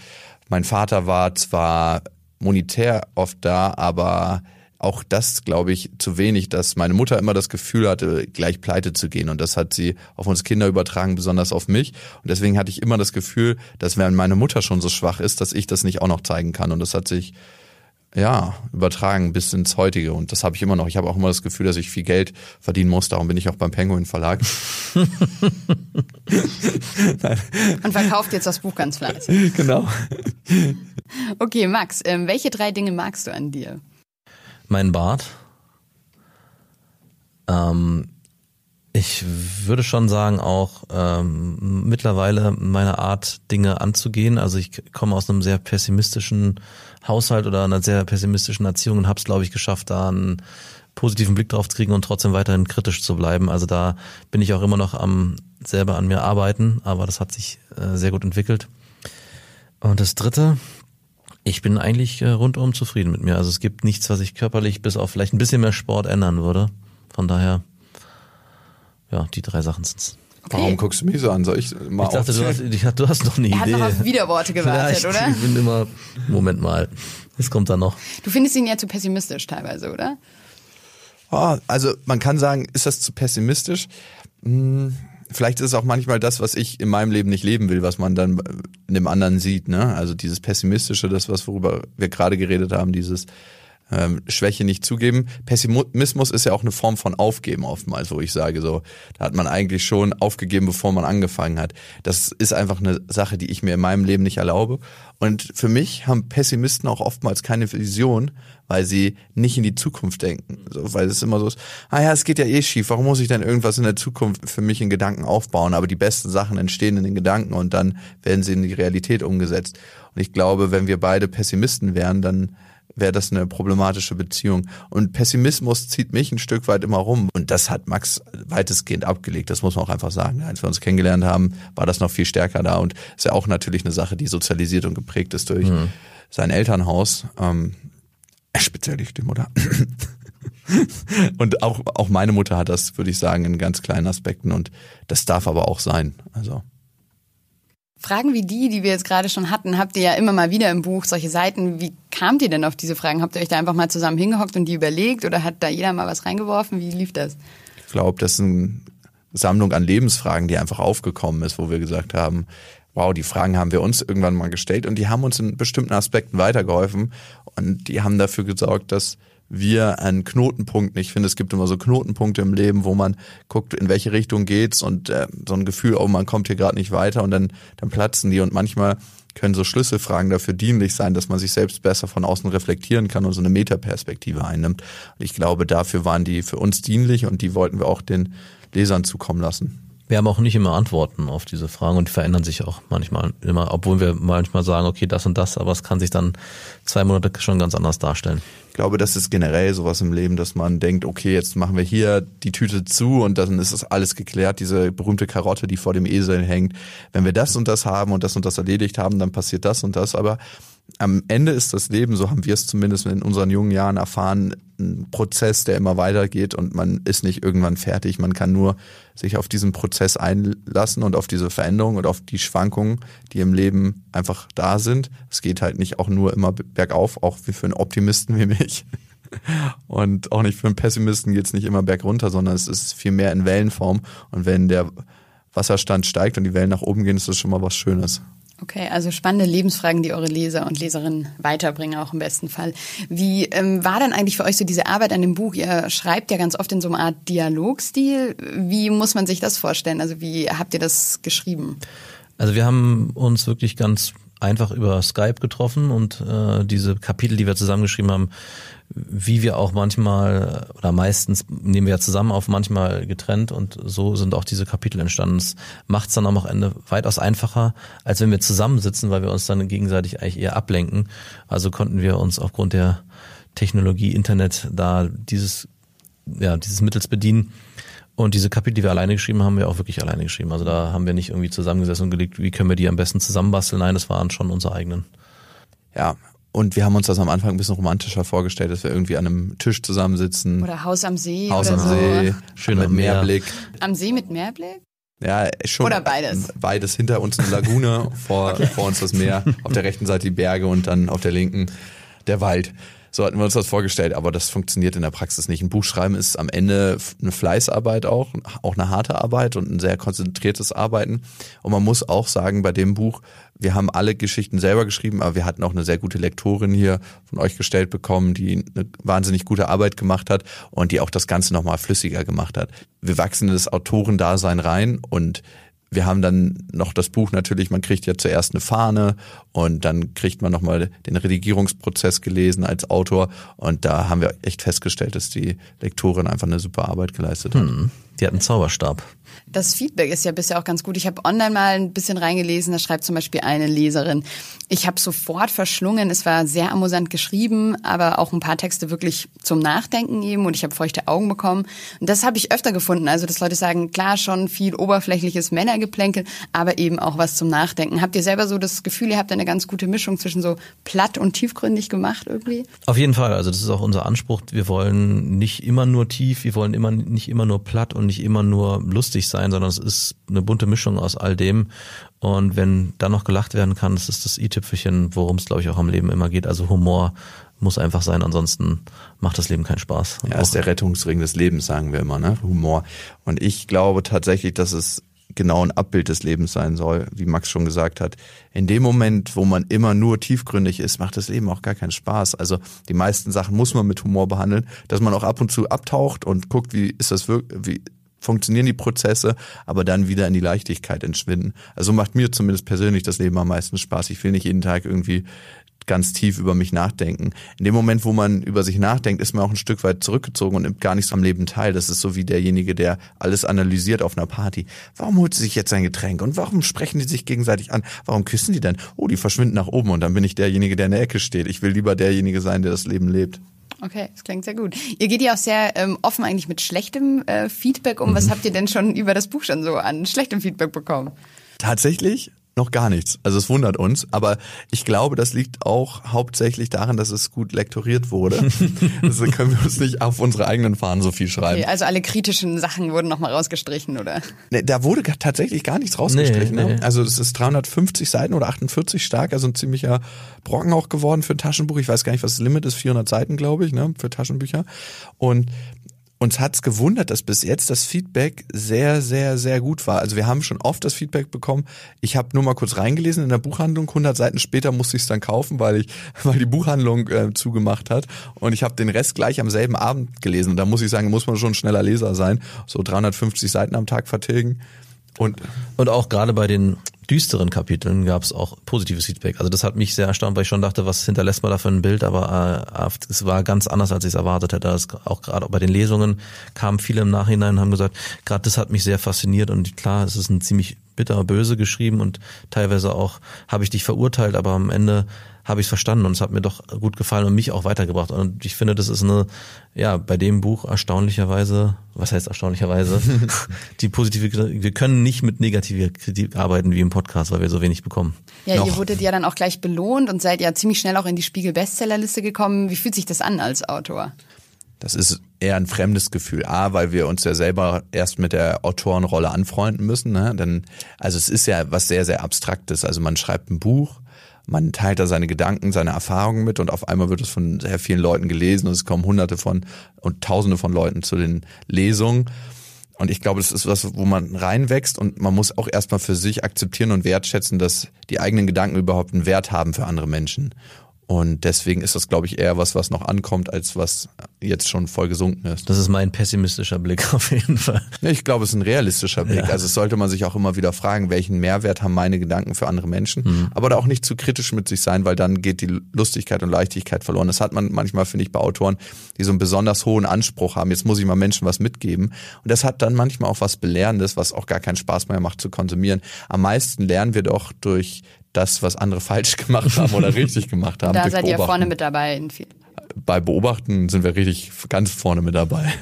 Mein Vater war zwar monetär oft da, aber auch das, glaube ich, zu wenig, dass meine Mutter immer das Gefühl hatte, gleich pleite zu gehen. Und das hat sie auf uns Kinder übertragen, besonders auf mich. Und deswegen hatte ich immer das Gefühl, dass wenn meine Mutter schon so schwach ist, dass ich das nicht auch noch zeigen kann. Und das hat sich ja, übertragen bis ins heutige. Und das habe ich immer noch. Ich habe auch immer das Gefühl, dass ich viel Geld verdienen muss. Darum bin ich auch beim Penguin Verlag. Und verkauft jetzt das Buch ganz fleißig. genau. Okay, Max, ähm, welche drei Dinge magst du an dir? Mein Bart. Ähm, ich würde schon sagen auch ähm, mittlerweile meine Art, Dinge anzugehen. Also ich komme aus einem sehr pessimistischen Haushalt oder einer sehr pessimistischen Erziehung und habe es, glaube ich, geschafft, da einen positiven Blick drauf zu kriegen und trotzdem weiterhin kritisch zu bleiben. Also da bin ich auch immer noch am selber an mir arbeiten, aber das hat sich äh, sehr gut entwickelt. Und das Dritte, ich bin eigentlich äh, rundum zufrieden mit mir. Also es gibt nichts, was ich körperlich bis auf vielleicht ein bisschen mehr Sport ändern würde. Von daher, ja, die drei Sachen sind's. Warum guckst du mich so an? Soll ich mal Ich dachte, du hast, ich, du hast noch eine Er hat Idee. noch auf Widerworte gewartet, ja, ich, oder? ich bin immer, Moment mal, es kommt dann noch. Du findest ihn ja zu pessimistisch teilweise, oder? Oh, also man kann sagen, ist das zu pessimistisch? Hm, vielleicht ist es auch manchmal das, was ich in meinem Leben nicht leben will, was man dann in dem anderen sieht. Ne? Also dieses pessimistische, das was worüber wir gerade geredet haben, dieses ähm, Schwäche nicht zugeben. Pessimismus ist ja auch eine Form von Aufgeben oftmals, wo ich sage so, da hat man eigentlich schon aufgegeben, bevor man angefangen hat. Das ist einfach eine Sache, die ich mir in meinem Leben nicht erlaube. Und für mich haben Pessimisten auch oftmals keine Vision, weil sie nicht in die Zukunft denken. So, weil es immer so ist, ah ja, es geht ja eh schief, warum muss ich denn irgendwas in der Zukunft für mich in Gedanken aufbauen? Aber die besten Sachen entstehen in den Gedanken und dann werden sie in die Realität umgesetzt. Und ich glaube, wenn wir beide Pessimisten wären, dann wäre das eine problematische Beziehung. Und Pessimismus zieht mich ein Stück weit immer rum. Und das hat Max weitestgehend abgelegt. Das muss man auch einfach sagen. Als wir uns kennengelernt haben, war das noch viel stärker da. Und ist ja auch natürlich eine Sache, die sozialisiert und geprägt ist durch sein Elternhaus. Ähm, speziell die Stimmmutter. und auch, auch meine Mutter hat das, würde ich sagen, in ganz kleinen Aspekten und das darf aber auch sein. Also. Fragen wie die, die wir jetzt gerade schon hatten, habt ihr ja immer mal wieder im Buch, solche Seiten. Wie kamt ihr denn auf diese Fragen? Habt ihr euch da einfach mal zusammen hingehockt und die überlegt oder hat da jeder mal was reingeworfen? Wie lief das? Ich glaube, das ist eine Sammlung an Lebensfragen, die einfach aufgekommen ist, wo wir gesagt haben, wow, die Fragen haben wir uns irgendwann mal gestellt und die haben uns in bestimmten Aspekten weitergeholfen und die haben dafür gesorgt, dass wir einen Knotenpunkt, ich finde, es gibt immer so Knotenpunkte im Leben, wo man guckt, in welche Richtung geht's und äh, so ein Gefühl, oh, man kommt hier gerade nicht weiter und dann, dann platzen die und manchmal können so Schlüsselfragen dafür dienlich sein, dass man sich selbst besser von außen reflektieren kann und so eine Metaperspektive einnimmt. Und ich glaube, dafür waren die für uns dienlich und die wollten wir auch den Lesern zukommen lassen. Wir haben auch nicht immer Antworten auf diese Fragen und die verändern sich auch manchmal immer, obwohl wir manchmal sagen, okay, das und das, aber es kann sich dann zwei Monate schon ganz anders darstellen. Ich glaube, das ist generell sowas im Leben, dass man denkt, okay, jetzt machen wir hier die Tüte zu und dann ist das alles geklärt, diese berühmte Karotte, die vor dem Esel hängt. Wenn wir das und das haben und das und das erledigt haben, dann passiert das und das, aber am Ende ist das Leben, so haben wir es zumindest in unseren jungen Jahren erfahren, ein Prozess, der immer weitergeht und man ist nicht irgendwann fertig. Man kann nur sich auf diesen Prozess einlassen und auf diese Veränderung und auf die Schwankungen, die im Leben einfach da sind. Es geht halt nicht auch nur immer bergauf, auch wie für einen Optimisten wie mich. Und auch nicht für einen Pessimisten geht es nicht immer bergunter, sondern es ist viel mehr in Wellenform. Und wenn der Wasserstand steigt und die Wellen nach oben gehen, ist das schon mal was Schönes. Okay, also spannende Lebensfragen, die eure Leser und Leserinnen weiterbringen, auch im besten Fall. Wie ähm, war denn eigentlich für euch so diese Arbeit an dem Buch? Ihr schreibt ja ganz oft in so einer Art Dialogstil. Wie muss man sich das vorstellen? Also wie habt ihr das geschrieben? Also wir haben uns wirklich ganz einfach über Skype getroffen und äh, diese Kapitel, die wir zusammengeschrieben haben, wie wir auch manchmal oder meistens nehmen wir ja zusammen auf, manchmal getrennt und so sind auch diese Kapitel entstanden. Das macht es dann am Ende weitaus einfacher, als wenn wir zusammensitzen, weil wir uns dann gegenseitig eigentlich eher ablenken. Also konnten wir uns aufgrund der Technologie Internet da dieses ja dieses Mittels bedienen. Und diese Kapitel, die wir alleine geschrieben haben, haben wir auch wirklich alleine geschrieben. Also da haben wir nicht irgendwie zusammengesessen und gelegt, wie können wir die am besten zusammenbasteln. Nein, das waren schon unsere eigenen. Ja, und wir haben uns das am Anfang ein bisschen romantischer vorgestellt, dass wir irgendwie an einem Tisch zusammensitzen. Oder Haus am See. Haus oder am so. See, schön mit Meerblick. Am See mit Meerblick? Ja, schon. Oder beides? Beides. Hinter uns eine Lagune, vor, okay. vor uns das Meer, auf der rechten Seite die Berge und dann auf der linken der Wald. So hatten wir uns das vorgestellt, aber das funktioniert in der Praxis nicht. Ein Buch schreiben ist am Ende eine Fleißarbeit auch, auch eine harte Arbeit und ein sehr konzentriertes Arbeiten. Und man muss auch sagen, bei dem Buch, wir haben alle Geschichten selber geschrieben, aber wir hatten auch eine sehr gute Lektorin hier von euch gestellt bekommen, die eine wahnsinnig gute Arbeit gemacht hat und die auch das Ganze nochmal flüssiger gemacht hat. Wir wachsen in das Autorendasein rein und wir haben dann noch das Buch natürlich, man kriegt ja zuerst eine Fahne und dann kriegt man nochmal den Redigierungsprozess gelesen als Autor und da haben wir echt festgestellt, dass die Lektorin einfach eine super Arbeit geleistet hat. Hm, die hat einen Zauberstab. Das Feedback ist ja bisher auch ganz gut. Ich habe online mal ein bisschen reingelesen, da schreibt zum Beispiel eine Leserin, ich habe sofort verschlungen, es war sehr amüsant geschrieben, aber auch ein paar Texte wirklich zum Nachdenken eben und ich habe feuchte Augen bekommen. Und das habe ich öfter gefunden, also dass Leute sagen, klar, schon viel oberflächliches Männergeplänkel, aber eben auch was zum Nachdenken. Habt ihr selber so das Gefühl, ihr habt eine ganz gute Mischung zwischen so platt und tiefgründig gemacht irgendwie? Auf jeden Fall, also das ist auch unser Anspruch. Wir wollen nicht immer nur tief, wir wollen immer nicht immer nur platt und nicht immer nur lustig sein, sondern es ist eine bunte Mischung aus all dem. Und wenn da noch gelacht werden kann, das ist das i-Tüpfelchen, worum es, glaube ich, auch am Leben immer geht. Also Humor muss einfach sein, ansonsten macht das Leben keinen Spaß. Ja, ist der Rettungsring des Lebens, sagen wir immer, ne? Humor. Und ich glaube tatsächlich, dass es genau ein Abbild des Lebens sein soll, wie Max schon gesagt hat. In dem Moment, wo man immer nur tiefgründig ist, macht das Leben auch gar keinen Spaß. Also die meisten Sachen muss man mit Humor behandeln, dass man auch ab und zu abtaucht und guckt, wie ist das wirklich, wie funktionieren die Prozesse, aber dann wieder in die Leichtigkeit entschwinden. Also macht mir zumindest persönlich das Leben am meisten Spaß. Ich will nicht jeden Tag irgendwie ganz tief über mich nachdenken. In dem Moment, wo man über sich nachdenkt, ist man auch ein Stück weit zurückgezogen und nimmt gar nichts am Leben teil. Das ist so wie derjenige, der alles analysiert auf einer Party. Warum holt sie sich jetzt ein Getränk und warum sprechen die sich gegenseitig an? Warum küssen die denn? Oh, die verschwinden nach oben und dann bin ich derjenige, der in der Ecke steht. Ich will lieber derjenige sein, der das Leben lebt. Okay, das klingt sehr gut. Ihr geht ja auch sehr ähm, offen eigentlich mit schlechtem äh, Feedback um. Was mhm. habt ihr denn schon über das Buch schon so an schlechtem Feedback bekommen? Tatsächlich noch gar nichts. Also es wundert uns, aber ich glaube, das liegt auch hauptsächlich daran, dass es gut lektoriert wurde. also können wir uns nicht auf unsere eigenen Fahnen so viel schreiben. Okay, also alle kritischen Sachen wurden nochmal rausgestrichen, oder? Nee, da wurde tatsächlich gar nichts rausgestrichen. Nee, nee. Also es ist 350 Seiten oder 48 stark, also ein ziemlicher Brocken auch geworden für ein Taschenbuch. Ich weiß gar nicht, was das Limit ist, 400 Seiten, glaube ich, ne, für Taschenbücher. Und uns hat's gewundert, dass bis jetzt das Feedback sehr, sehr, sehr gut war. Also wir haben schon oft das Feedback bekommen. Ich habe nur mal kurz reingelesen in der Buchhandlung. 100 Seiten später musste ich es dann kaufen, weil ich, weil die Buchhandlung äh, zugemacht hat. Und ich habe den Rest gleich am selben Abend gelesen. Und da muss ich sagen, muss man schon schneller Leser sein. So 350 Seiten am Tag vertilgen. Und, und auch gerade bei den düsteren Kapiteln gab es auch positives Feedback. Also das hat mich sehr erstaunt, weil ich schon dachte, was hinterlässt man da für ein Bild, aber äh, es war ganz anders, als ich es erwartet hätte. Das auch gerade bei den Lesungen kamen viele im Nachhinein und haben gesagt, gerade das hat mich sehr fasziniert und klar, es ist ein ziemlich bitter böse geschrieben und teilweise auch habe ich dich verurteilt, aber am Ende habe ich es verstanden und es hat mir doch gut gefallen und mich auch weitergebracht. Und ich finde, das ist eine, ja, bei dem Buch erstaunlicherweise, was heißt erstaunlicherweise, die positive, wir können nicht mit negativer Kritik arbeiten wie im Podcast, weil wir so wenig bekommen. Ja, Noch. ihr wurdet ja dann auch gleich belohnt und seid ja ziemlich schnell auch in die Spiegel-Bestsellerliste gekommen. Wie fühlt sich das an als Autor? Das ist eher ein fremdes Gefühl. A, weil wir uns ja selber erst mit der Autorenrolle anfreunden müssen. Ne? Denn, also es ist ja was sehr, sehr Abstraktes. Also man schreibt ein Buch, man teilt da seine Gedanken, seine Erfahrungen mit und auf einmal wird es von sehr vielen Leuten gelesen und es kommen hunderte von und tausende von Leuten zu den Lesungen. Und ich glaube, das ist was, wo man reinwächst und man muss auch erstmal für sich akzeptieren und wertschätzen, dass die eigenen Gedanken überhaupt einen Wert haben für andere Menschen. Und deswegen ist das, glaube ich, eher was, was noch ankommt, als was jetzt schon voll gesunken ist. Das ist mein pessimistischer Blick auf jeden Fall. Ich glaube, es ist ein realistischer Blick. Ja. Also es sollte man sich auch immer wieder fragen, welchen Mehrwert haben meine Gedanken für andere Menschen. Mhm. Aber da auch nicht zu kritisch mit sich sein, weil dann geht die Lustigkeit und Leichtigkeit verloren. Das hat man manchmal, finde ich, bei Autoren, die so einen besonders hohen Anspruch haben. Jetzt muss ich mal Menschen was mitgeben. Und das hat dann manchmal auch was Belehrendes, was auch gar keinen Spaß mehr macht zu konsumieren. Am meisten lernen wir doch durch das, was andere falsch gemacht haben oder richtig gemacht haben. Da seid ihr vorne mit dabei. In viel. Bei Beobachten sind wir richtig ganz vorne mit dabei.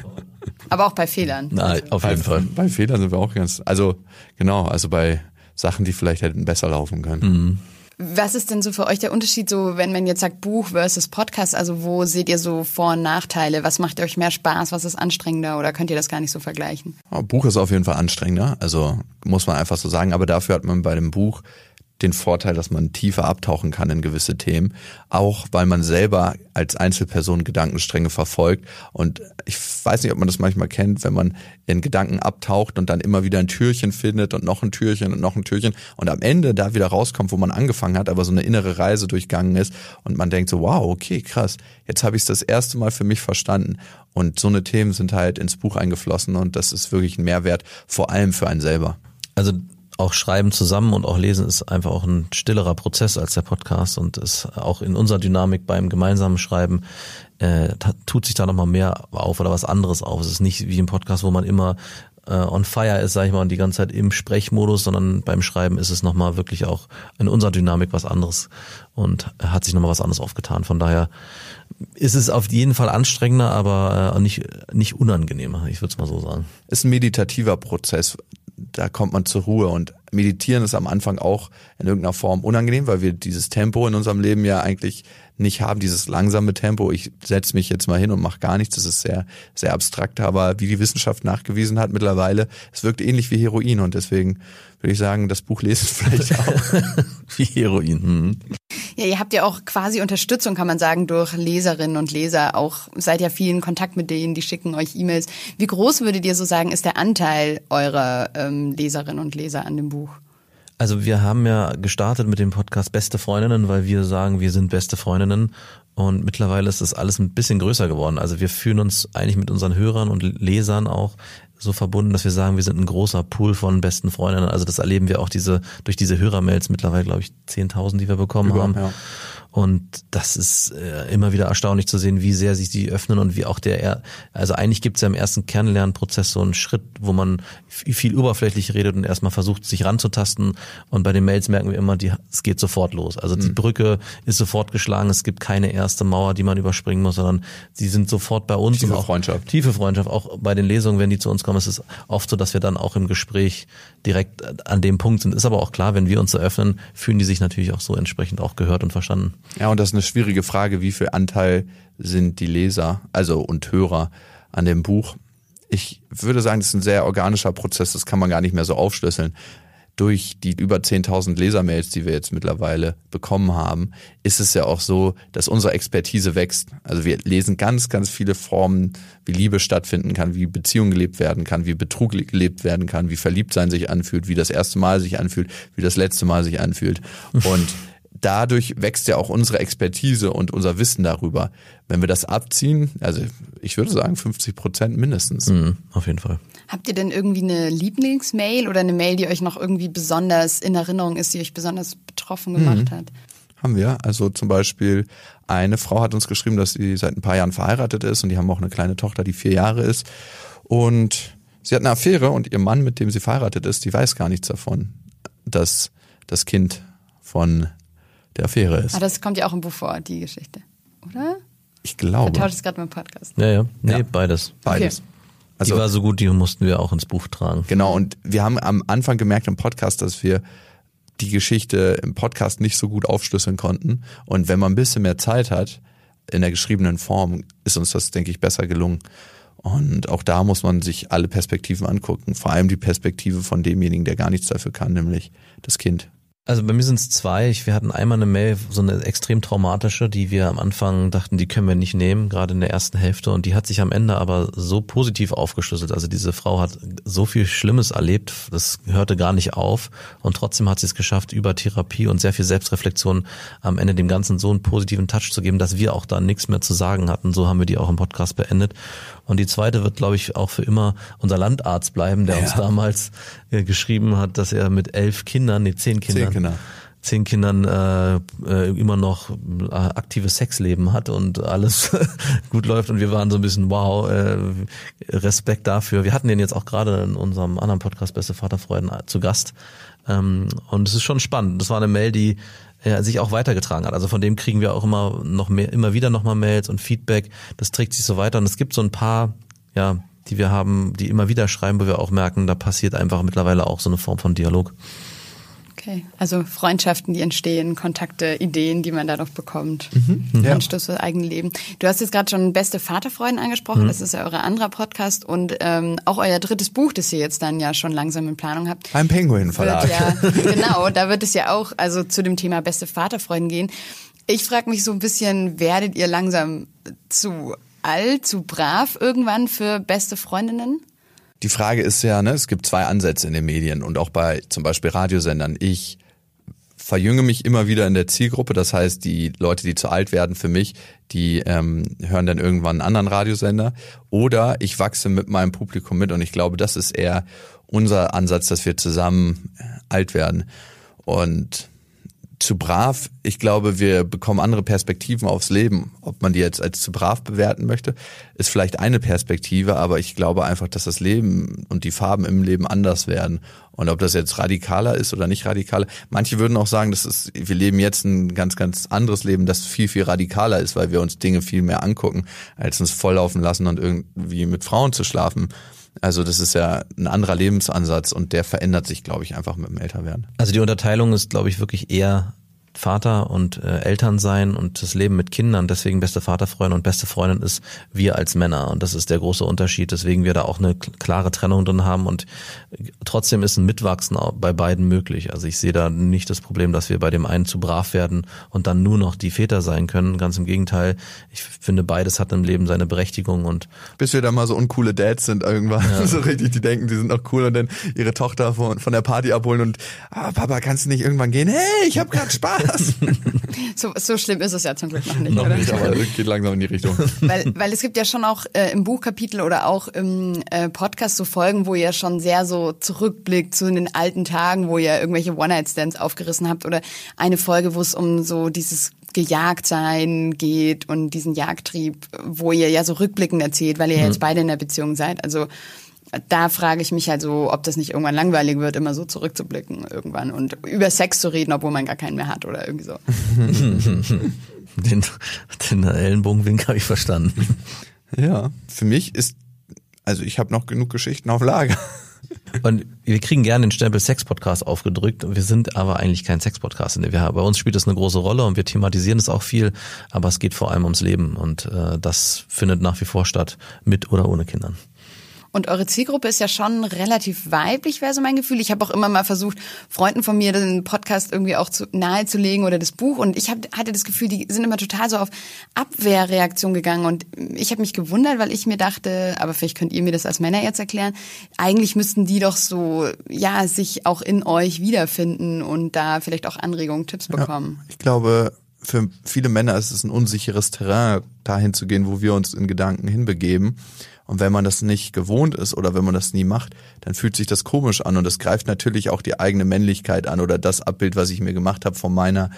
Aber auch bei Fehlern. Nein, auf jeden bei, Fall. Bei Fehlern sind wir auch ganz, also genau, also bei Sachen, die vielleicht hätten besser laufen können. Mhm. Was ist denn so für euch der Unterschied, so wenn man jetzt sagt Buch versus Podcast? Also wo seht ihr so Vor- und Nachteile? Was macht euch mehr Spaß? Was ist anstrengender? Oder könnt ihr das gar nicht so vergleichen? Buch ist auf jeden Fall anstrengender, also muss man einfach so sagen. Aber dafür hat man bei dem Buch den Vorteil, dass man tiefer abtauchen kann in gewisse Themen, auch weil man selber als Einzelperson Gedankenstränge verfolgt. Und ich weiß nicht, ob man das manchmal kennt, wenn man in Gedanken abtaucht und dann immer wieder ein Türchen findet und noch ein Türchen und noch ein Türchen und am Ende da wieder rauskommt, wo man angefangen hat, aber so eine innere Reise durchgangen ist und man denkt so, wow, okay, krass, jetzt habe ich es das erste Mal für mich verstanden. Und so eine Themen sind halt ins Buch eingeflossen und das ist wirklich ein Mehrwert, vor allem für einen selber. Also auch Schreiben zusammen und auch Lesen ist einfach auch ein stillerer Prozess als der Podcast und ist auch in unserer Dynamik beim gemeinsamen Schreiben äh, tut sich da nochmal mehr auf oder was anderes auf. Es ist nicht wie im Podcast, wo man immer äh, on fire ist, sag ich mal, und die ganze Zeit im Sprechmodus, sondern beim Schreiben ist es nochmal wirklich auch in unserer Dynamik was anderes und hat sich nochmal was anderes aufgetan. Von daher ist es auf jeden Fall anstrengender, aber äh, nicht, nicht unangenehmer, ich würde es mal so sagen. Ist ein meditativer Prozess da kommt man zur Ruhe. Und meditieren ist am Anfang auch in irgendeiner Form unangenehm, weil wir dieses Tempo in unserem Leben ja eigentlich nicht haben, dieses langsame Tempo. Ich setze mich jetzt mal hin und mache gar nichts. Das ist sehr, sehr abstrakt. Aber wie die Wissenschaft nachgewiesen hat mittlerweile, es wirkt ähnlich wie Heroin. Und deswegen würde ich sagen, das Buch lesen vielleicht auch. wie Heroin. Hm. Ja, ihr habt ja auch quasi Unterstützung, kann man sagen, durch Leserinnen und Leser. Auch seid ja viel in Kontakt mit denen, die schicken euch E-Mails. Wie groß würdet ihr so sagen, ist der Anteil eurer ähm, Leserinnen und Leser an dem Buch? Also wir haben ja gestartet mit dem Podcast Beste Freundinnen, weil wir sagen, wir sind beste Freundinnen und mittlerweile ist das alles ein bisschen größer geworden. Also wir fühlen uns eigentlich mit unseren Hörern und Lesern auch so verbunden, dass wir sagen, wir sind ein großer Pool von besten Freundinnen. Also das erleben wir auch diese durch diese Hörermails mittlerweile, glaube ich, 10.000, die wir bekommen Über, haben. Ja. Und das ist äh, immer wieder erstaunlich zu sehen, wie sehr sich die öffnen und wie auch der, also eigentlich gibt es ja im ersten Kernlernprozess so einen Schritt, wo man viel oberflächlich redet und erstmal versucht, sich ranzutasten. Und bei den Mails merken wir immer, die, es geht sofort los. Also die mhm. Brücke ist sofort geschlagen, es gibt keine erste Mauer, die man überspringen muss, sondern sie sind sofort bei uns. Tiefe Freundschaft. Tiefe Freundschaft. Auch bei den Lesungen, wenn die zu uns kommen, ist es oft so, dass wir dann auch im Gespräch direkt an dem Punkt sind. Ist aber auch klar, wenn wir uns eröffnen, fühlen die sich natürlich auch so entsprechend auch gehört und verstanden. Ja, und das ist eine schwierige Frage, wie viel Anteil sind die Leser, also und Hörer an dem Buch. Ich würde sagen, das ist ein sehr organischer Prozess, das kann man gar nicht mehr so aufschlüsseln durch die über 10.000 Lesermails, die wir jetzt mittlerweile bekommen haben, ist es ja auch so, dass unsere Expertise wächst. Also wir lesen ganz, ganz viele Formen, wie Liebe stattfinden kann, wie Beziehung gelebt werden kann, wie Betrug gelebt werden kann, wie Verliebtsein sich anfühlt, wie das erste Mal sich anfühlt, wie das letzte Mal sich anfühlt. Und dadurch wächst ja auch unsere Expertise und unser Wissen darüber. Wenn wir das abziehen, also ich würde sagen 50 Prozent mindestens. Mhm, auf jeden Fall. Habt ihr denn irgendwie eine Lieblingsmail oder eine Mail, die euch noch irgendwie besonders in Erinnerung ist, die euch besonders betroffen gemacht mhm. hat? Haben wir. Also zum Beispiel eine Frau hat uns geschrieben, dass sie seit ein paar Jahren verheiratet ist und die haben auch eine kleine Tochter, die vier Jahre ist. Und sie hat eine Affäre und ihr Mann, mit dem sie verheiratet ist, die weiß gar nichts davon, dass das Kind von der Affäre ist. Ah, das kommt ja auch im Buch vor, die Geschichte, oder? Ich glaube. Vertauscht es gerade mit dem Podcast. Ja, ja. Nee, ja. beides. Beides. Okay. Also, die war so gut, die mussten wir auch ins Buch tragen. Genau, und wir haben am Anfang gemerkt im Podcast, dass wir die Geschichte im Podcast nicht so gut aufschlüsseln konnten. Und wenn man ein bisschen mehr Zeit hat, in der geschriebenen Form, ist uns das, denke ich, besser gelungen. Und auch da muss man sich alle Perspektiven angucken, vor allem die Perspektive von demjenigen, der gar nichts dafür kann, nämlich das Kind. Also bei mir sind es zwei. Ich, wir hatten einmal eine Mail, so eine extrem traumatische, die wir am Anfang dachten, die können wir nicht nehmen, gerade in der ersten Hälfte. Und die hat sich am Ende aber so positiv aufgeschlüsselt. Also diese Frau hat so viel Schlimmes erlebt, das hörte gar nicht auf. Und trotzdem hat sie es geschafft, über Therapie und sehr viel Selbstreflexion am Ende dem Ganzen so einen positiven Touch zu geben, dass wir auch da nichts mehr zu sagen hatten. So haben wir die auch im Podcast beendet. Und die zweite wird, glaube ich, auch für immer unser Landarzt bleiben, der ja. uns damals äh, geschrieben hat, dass er mit elf Kindern, nee, zehn Kindern, zehn, Kinder. zehn Kindern äh, äh, immer noch äh, aktives Sexleben hat und alles gut läuft. Und wir waren so ein bisschen, wow, äh, Respekt dafür. Wir hatten den jetzt auch gerade in unserem anderen Podcast Beste Vaterfreuden zu Gast. Ähm, und es ist schon spannend. Das war eine Mail, die ja, sich auch weitergetragen hat. Also von dem kriegen wir auch immer noch mehr, immer wieder nochmal Mails und Feedback. Das trägt sich so weiter. Und es gibt so ein paar, ja, die wir haben, die immer wieder schreiben, wo wir auch merken, da passiert einfach mittlerweile auch so eine Form von Dialog. Okay, also Freundschaften, die entstehen, Kontakte, Ideen, die man dadurch bekommt. Mhm. Ja. Anstoß fürs eigene Leben. Du hast jetzt gerade schon beste Vaterfreunde angesprochen. Mhm. Das ist ja euer anderer Podcast und ähm, auch euer drittes Buch, das ihr jetzt dann ja schon langsam in Planung habt. Ein Penguin Verlag. Ja, genau, da wird es ja auch also zu dem Thema beste Vaterfreunde gehen. Ich frage mich so ein bisschen, werdet ihr langsam zu alt, zu brav irgendwann für beste Freundinnen? Die Frage ist ja, ne, es gibt zwei Ansätze in den Medien und auch bei zum Beispiel Radiosendern. Ich verjünge mich immer wieder in der Zielgruppe. Das heißt, die Leute, die zu alt werden für mich, die ähm, hören dann irgendwann einen anderen Radiosender. Oder ich wachse mit meinem Publikum mit und ich glaube, das ist eher unser Ansatz, dass wir zusammen alt werden. Und zu brav. Ich glaube, wir bekommen andere Perspektiven aufs Leben. Ob man die jetzt als zu brav bewerten möchte, ist vielleicht eine Perspektive, aber ich glaube einfach, dass das Leben und die Farben im Leben anders werden. Und ob das jetzt radikaler ist oder nicht radikaler. Manche würden auch sagen, das ist, wir leben jetzt ein ganz, ganz anderes Leben, das viel, viel radikaler ist, weil wir uns Dinge viel mehr angucken, als uns volllaufen lassen und irgendwie mit Frauen zu schlafen. Also das ist ja ein anderer Lebensansatz und der verändert sich, glaube ich, einfach mit dem Älterwerden. Also die Unterteilung ist, glaube ich, wirklich eher Vater und äh, Eltern sein und das Leben mit Kindern. Deswegen beste Vaterfreundin und beste Freundin ist wir als Männer. Und das ist der große Unterschied. Deswegen wir da auch eine klare Trennung drin haben. Und trotzdem ist ein Mitwachsen bei beiden möglich. Also ich sehe da nicht das Problem, dass wir bei dem einen zu brav werden und dann nur noch die Väter sein können. Ganz im Gegenteil. Ich finde, beides hat im Leben seine Berechtigung und bis wir da mal so uncoole Dads sind irgendwann. Ja. So richtig, die denken, die sind noch cool und dann ihre Tochter von, von der Party abholen und ah, Papa, kannst du nicht irgendwann gehen? Hey, ich habe gerade Spaß was? so, so schlimm ist es ja zum Glück noch nicht, noch oder? Nicht, aber es geht langsam in die Richtung. Weil, weil es gibt ja schon auch äh, im Buchkapitel oder auch im äh, Podcast so Folgen, wo ihr schon sehr so zurückblickt zu den alten Tagen, wo ihr irgendwelche One-Night-Stands aufgerissen habt oder eine Folge, wo es um so dieses gejagt sein geht und diesen Jagdtrieb, wo ihr ja so rückblickend erzählt, weil ihr mhm. jetzt beide in der Beziehung seid. Also da frage ich mich halt so, ob das nicht irgendwann langweilig wird, immer so zurückzublicken irgendwann und über Sex zu reden, obwohl man gar keinen mehr hat oder irgendwie so. den, den Ellenbogenwink habe ich verstanden. Ja, für mich ist, also ich habe noch genug Geschichten auf Lager. Und wir kriegen gerne den Stempel Sex-Podcast aufgedrückt. Wir sind aber eigentlich kein Sex-Podcast. Bei uns spielt das eine große Rolle und wir thematisieren es auch viel, aber es geht vor allem ums Leben und äh, das findet nach wie vor statt, mit oder ohne Kindern. Und eure Zielgruppe ist ja schon relativ weiblich, wäre so mein Gefühl. Ich habe auch immer mal versucht, Freunden von mir den Podcast irgendwie auch zu, nahezulegen oder das Buch. Und ich hab, hatte das Gefühl, die sind immer total so auf Abwehrreaktion gegangen. Und ich habe mich gewundert, weil ich mir dachte, aber vielleicht könnt ihr mir das als Männer jetzt erklären, eigentlich müssten die doch so, ja, sich auch in euch wiederfinden und da vielleicht auch Anregungen, Tipps bekommen. Ja, ich glaube, für viele Männer ist es ein unsicheres Terrain, dahin zu gehen, wo wir uns in Gedanken hinbegeben. Und wenn man das nicht gewohnt ist oder wenn man das nie macht, dann fühlt sich das komisch an und es greift natürlich auch die eigene Männlichkeit an oder das Abbild, was ich mir gemacht habe von meiner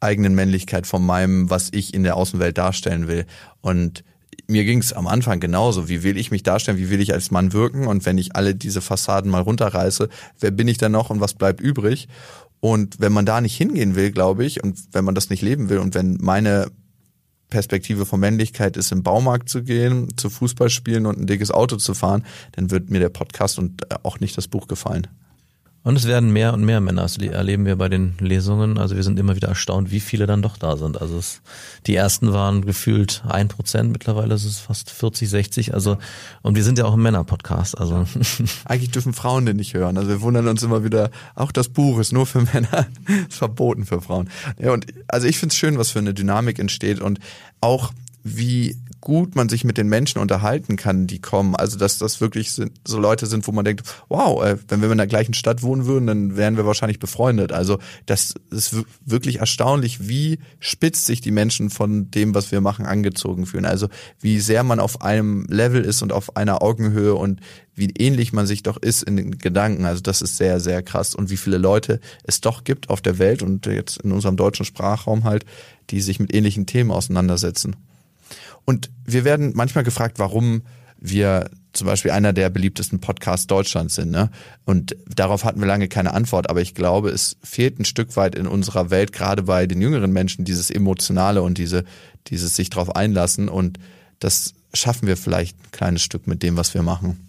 eigenen Männlichkeit, von meinem, was ich in der Außenwelt darstellen will. Und mir ging es am Anfang genauso. Wie will ich mich darstellen? Wie will ich als Mann wirken? Und wenn ich alle diese Fassaden mal runterreiße, wer bin ich dann noch und was bleibt übrig? Und wenn man da nicht hingehen will, glaube ich, und wenn man das nicht leben will und wenn meine Perspektive von Männlichkeit ist, im Baumarkt zu gehen, zu Fußball spielen und ein dickes Auto zu fahren, dann wird mir der Podcast und äh, auch nicht das Buch gefallen. Und es werden mehr und mehr Männer, das erleben wir bei den Lesungen. Also wir sind immer wieder erstaunt, wie viele dann doch da sind. Also es, die ersten waren gefühlt ein Prozent, mittlerweile ist es fast 40, 60. Also und wir sind ja auch ein Männer-Podcast. Also eigentlich dürfen Frauen den nicht hören. Also wir wundern uns immer wieder. Auch das Buch ist nur für Männer, ist verboten für Frauen. Ja und also ich finde es schön, was für eine Dynamik entsteht und auch wie gut man sich mit den Menschen unterhalten kann, die kommen. Also dass das wirklich so Leute sind, wo man denkt, wow, äh, wenn wir in der gleichen Stadt wohnen würden, dann wären wir wahrscheinlich befreundet. Also das ist wirklich erstaunlich, wie spitz sich die Menschen von dem, was wir machen, angezogen fühlen. Also wie sehr man auf einem Level ist und auf einer Augenhöhe und wie ähnlich man sich doch ist in den Gedanken. Also das ist sehr, sehr krass. Und wie viele Leute es doch gibt auf der Welt und jetzt in unserem deutschen Sprachraum halt, die sich mit ähnlichen Themen auseinandersetzen. Und wir werden manchmal gefragt, warum wir zum Beispiel einer der beliebtesten Podcasts Deutschlands sind. Ne? Und darauf hatten wir lange keine Antwort. Aber ich glaube, es fehlt ein Stück weit in unserer Welt, gerade bei den jüngeren Menschen, dieses Emotionale und diese, dieses sich darauf einlassen. Und das schaffen wir vielleicht ein kleines Stück mit dem, was wir machen.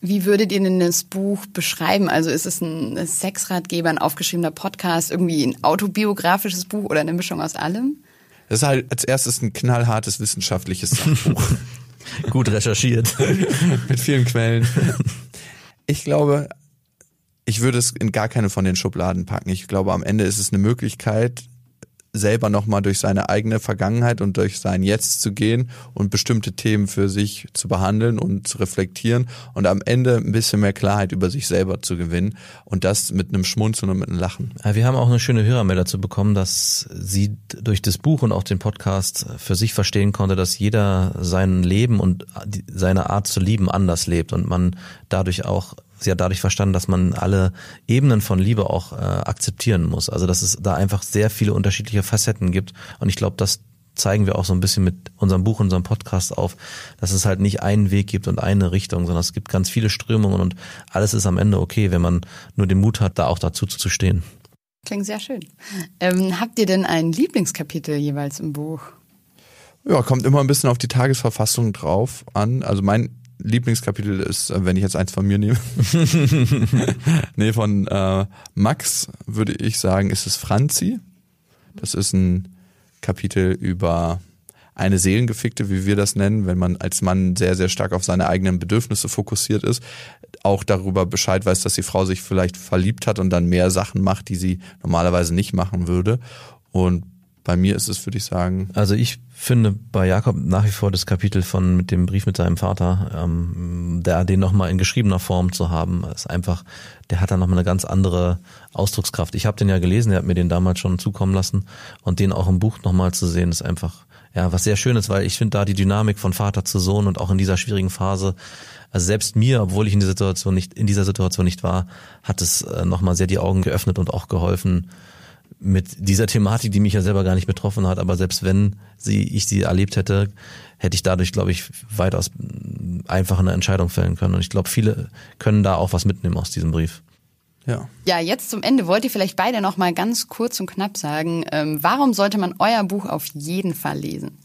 Wie würdet ihr denn das Buch beschreiben? Also ist es ein Sexratgeber, ein aufgeschriebener Podcast, irgendwie ein autobiografisches Buch oder eine Mischung aus allem? Das ist halt als erstes ein knallhartes wissenschaftliches Sachbuch. Gut recherchiert. Mit vielen Quellen. Ich glaube, ich würde es in gar keine von den Schubladen packen. Ich glaube, am Ende ist es eine Möglichkeit, selber nochmal durch seine eigene Vergangenheit und durch sein Jetzt zu gehen und bestimmte Themen für sich zu behandeln und zu reflektieren und am Ende ein bisschen mehr Klarheit über sich selber zu gewinnen und das mit einem Schmunzeln und mit einem Lachen. Wir haben auch eine schöne Hörermail dazu bekommen, dass sie durch das Buch und auch den Podcast für sich verstehen konnte, dass jeder sein Leben und seine Art zu lieben anders lebt und man dadurch auch sie hat dadurch verstanden, dass man alle Ebenen von Liebe auch äh, akzeptieren muss. Also dass es da einfach sehr viele unterschiedliche Facetten gibt. Und ich glaube, das zeigen wir auch so ein bisschen mit unserem Buch, unserem Podcast auf, dass es halt nicht einen Weg gibt und eine Richtung, sondern es gibt ganz viele Strömungen und alles ist am Ende okay, wenn man nur den Mut hat, da auch dazu zu stehen. Klingt sehr schön. Ähm, habt ihr denn ein Lieblingskapitel jeweils im Buch? Ja, kommt immer ein bisschen auf die Tagesverfassung drauf an. Also mein Lieblingskapitel ist, äh, wenn ich jetzt eins von mir nehme. nee, von äh, Max würde ich sagen, ist es Franzi. Das ist ein Kapitel über eine Seelengefickte, wie wir das nennen, wenn man als Mann sehr, sehr stark auf seine eigenen Bedürfnisse fokussiert ist, auch darüber Bescheid weiß, dass die Frau sich vielleicht verliebt hat und dann mehr Sachen macht, die sie normalerweise nicht machen würde. Und bei mir ist es, würde ich sagen. Also ich finde bei Jakob nach wie vor das Kapitel von mit dem Brief mit seinem Vater, ähm, der den nochmal in geschriebener Form zu haben, ist einfach, der hat da nochmal eine ganz andere Ausdruckskraft. Ich habe den ja gelesen, er hat mir den damals schon zukommen lassen und den auch im Buch nochmal zu sehen, ist einfach ja was sehr Schönes, weil ich finde da die Dynamik von Vater zu Sohn und auch in dieser schwierigen Phase also selbst mir, obwohl ich in dieser Situation nicht in dieser Situation nicht war, hat es äh, nochmal sehr die Augen geöffnet und auch geholfen, mit dieser Thematik, die mich ja selber gar nicht betroffen hat, aber selbst wenn sie, ich sie erlebt hätte, hätte ich dadurch, glaube ich, weitaus einfach eine Entscheidung fällen können. Und ich glaube, viele können da auch was mitnehmen aus diesem Brief. Ja. Ja, jetzt zum Ende wollt ihr vielleicht beide noch mal ganz kurz und knapp sagen, ähm, warum sollte man euer Buch auf jeden Fall lesen?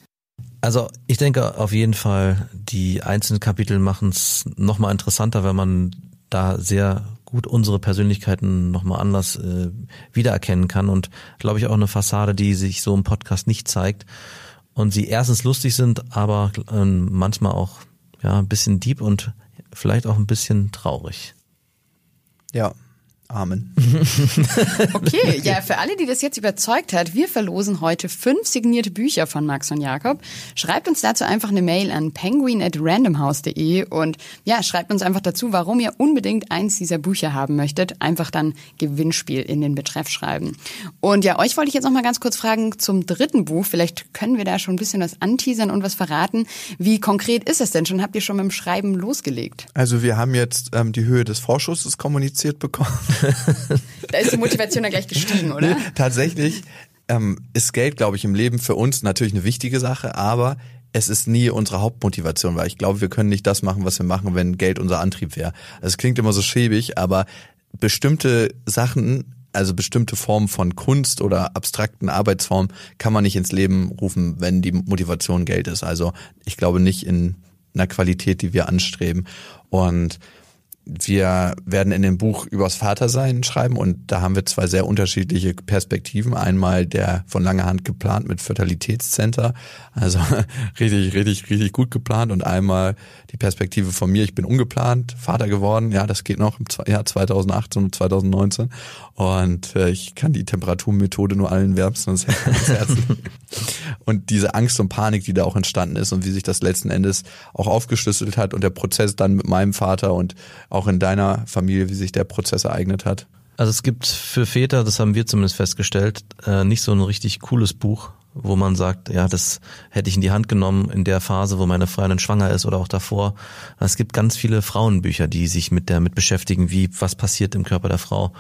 Also ich denke auf jeden Fall, die einzelnen Kapitel machen es nochmal interessanter, wenn man da sehr gut unsere Persönlichkeiten nochmal anders äh, wiedererkennen kann und glaube ich auch eine Fassade, die sich so im Podcast nicht zeigt und sie erstens lustig sind, aber äh, manchmal auch ja ein bisschen deep und vielleicht auch ein bisschen traurig. Ja, Amen. okay, ja, für alle, die das jetzt überzeugt hat, wir verlosen heute fünf signierte Bücher von Max und Jakob. Schreibt uns dazu einfach eine Mail an penguin at randomhouse.de und ja, schreibt uns einfach dazu, warum ihr unbedingt eins dieser Bücher haben möchtet. Einfach dann Gewinnspiel in den Betreff schreiben. Und ja, euch wollte ich jetzt noch mal ganz kurz fragen zum dritten Buch. Vielleicht können wir da schon ein bisschen was anteasern und was verraten. Wie konkret ist es denn schon? Habt ihr schon mit dem Schreiben losgelegt? Also wir haben jetzt ähm, die Höhe des Vorschusses kommuniziert bekommen. da ist die Motivation ja gleich gestiegen, oder? Nee, tatsächlich ähm, ist Geld, glaube ich, im Leben für uns natürlich eine wichtige Sache, aber es ist nie unsere Hauptmotivation, weil ich glaube, wir können nicht das machen, was wir machen, wenn Geld unser Antrieb wäre. Es klingt immer so schäbig, aber bestimmte Sachen, also bestimmte Formen von Kunst oder abstrakten Arbeitsformen kann man nicht ins Leben rufen, wenn die Motivation Geld ist. Also ich glaube nicht in einer Qualität, die wir anstreben. Und wir werden in dem Buch übers Vatersein schreiben und da haben wir zwei sehr unterschiedliche Perspektiven. Einmal der von langer Hand geplant mit Fertilitätscenter, also richtig, richtig, richtig gut geplant und einmal die Perspektive von mir, ich bin ungeplant, Vater geworden, ja, das geht noch im Jahr 2018 und 2019 und äh, ich kann die Temperaturmethode nur allen wärmstens ans Herz Und diese Angst und Panik, die da auch entstanden ist und wie sich das letzten Endes auch aufgeschlüsselt hat und der Prozess dann mit meinem Vater und auch in deiner Familie, wie sich der Prozess ereignet hat. Also es gibt für Väter, das haben wir zumindest festgestellt, äh, nicht so ein richtig cooles Buch, wo man sagt, ja, das hätte ich in die Hand genommen in der Phase, wo meine Freundin schwanger ist oder auch davor. Es gibt ganz viele Frauenbücher, die sich mit der mit beschäftigen, wie was passiert im Körper der Frau.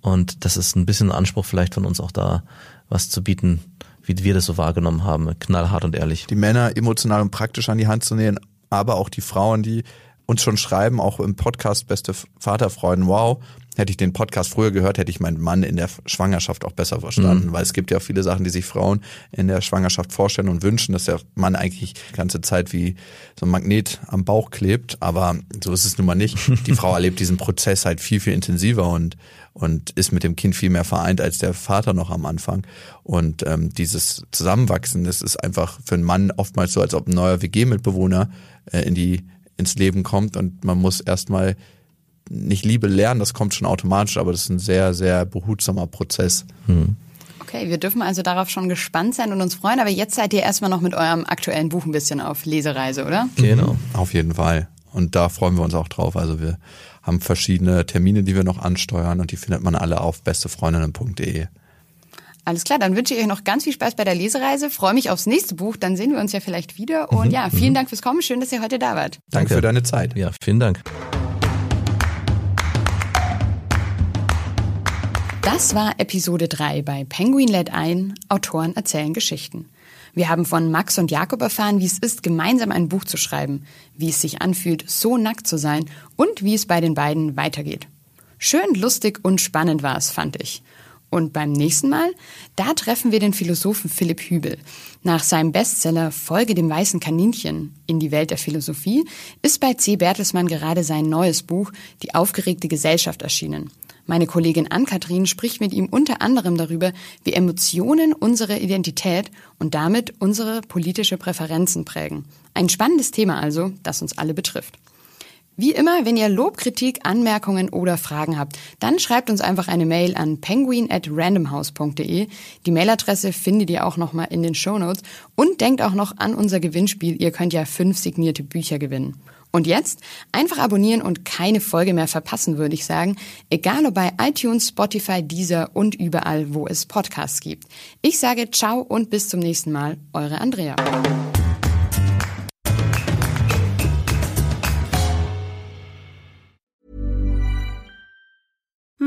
Und das ist ein bisschen ein Anspruch vielleicht von uns auch da, was zu bieten, wie wir das so wahrgenommen haben, knallhart und ehrlich. Die Männer emotional und praktisch an die Hand zu nehmen, aber auch die Frauen, die uns schon schreiben, auch im Podcast Beste Vaterfreuden, wow, hätte ich den Podcast früher gehört, hätte ich meinen Mann in der Schwangerschaft auch besser verstanden, mhm. weil es gibt ja viele Sachen, die sich Frauen in der Schwangerschaft vorstellen und wünschen, dass der Mann eigentlich die ganze Zeit wie so ein Magnet am Bauch klebt, aber so ist es nun mal nicht. Die Frau erlebt diesen Prozess halt viel, viel intensiver und und ist mit dem Kind viel mehr vereint als der Vater noch am Anfang. Und ähm, dieses Zusammenwachsen, das ist einfach für einen Mann oftmals so, als ob ein neuer WG-Mitbewohner äh, in die ins Leben kommt und man muss erstmal nicht Liebe lernen, das kommt schon automatisch, aber das ist ein sehr, sehr behutsamer Prozess. Mhm. Okay, wir dürfen also darauf schon gespannt sein und uns freuen, aber jetzt seid ihr erstmal noch mit eurem aktuellen Buch ein bisschen auf Lesereise, oder? Genau. Auf jeden Fall. Und da freuen wir uns auch drauf. Also wir haben verschiedene Termine, die wir noch ansteuern und die findet man alle auf bestefreundinnen.de. Alles klar, dann wünsche ich euch noch ganz viel Spaß bei der Lesereise. Freue mich aufs nächste Buch, dann sehen wir uns ja vielleicht wieder. Und mhm. ja, vielen mhm. Dank fürs Kommen. Schön, dass ihr heute da wart. Danke, Danke für deine Zeit. Ja, vielen Dank. Das war Episode 3 bei Penguin Let Ein, Autoren erzählen Geschichten. Wir haben von Max und Jakob erfahren, wie es ist, gemeinsam ein Buch zu schreiben, wie es sich anfühlt, so nackt zu sein und wie es bei den beiden weitergeht. Schön lustig und spannend war es, fand ich. Und beim nächsten Mal, da treffen wir den Philosophen Philipp Hübel. Nach seinem Bestseller Folge dem weißen Kaninchen in die Welt der Philosophie ist bei C. Bertelsmann gerade sein neues Buch Die aufgeregte Gesellschaft erschienen. Meine Kollegin Ann-Kathrin spricht mit ihm unter anderem darüber, wie Emotionen unsere Identität und damit unsere politische Präferenzen prägen. Ein spannendes Thema also, das uns alle betrifft. Wie immer, wenn ihr Lob, Kritik, Anmerkungen oder Fragen habt, dann schreibt uns einfach eine Mail an penguin at randomhouse.de. Die Mailadresse findet ihr auch nochmal in den Shownotes. Und denkt auch noch an unser Gewinnspiel. Ihr könnt ja fünf signierte Bücher gewinnen. Und jetzt einfach abonnieren und keine Folge mehr verpassen, würde ich sagen. Egal ob bei iTunes, Spotify, Deezer und überall, wo es Podcasts gibt. Ich sage ciao und bis zum nächsten Mal. Eure Andrea.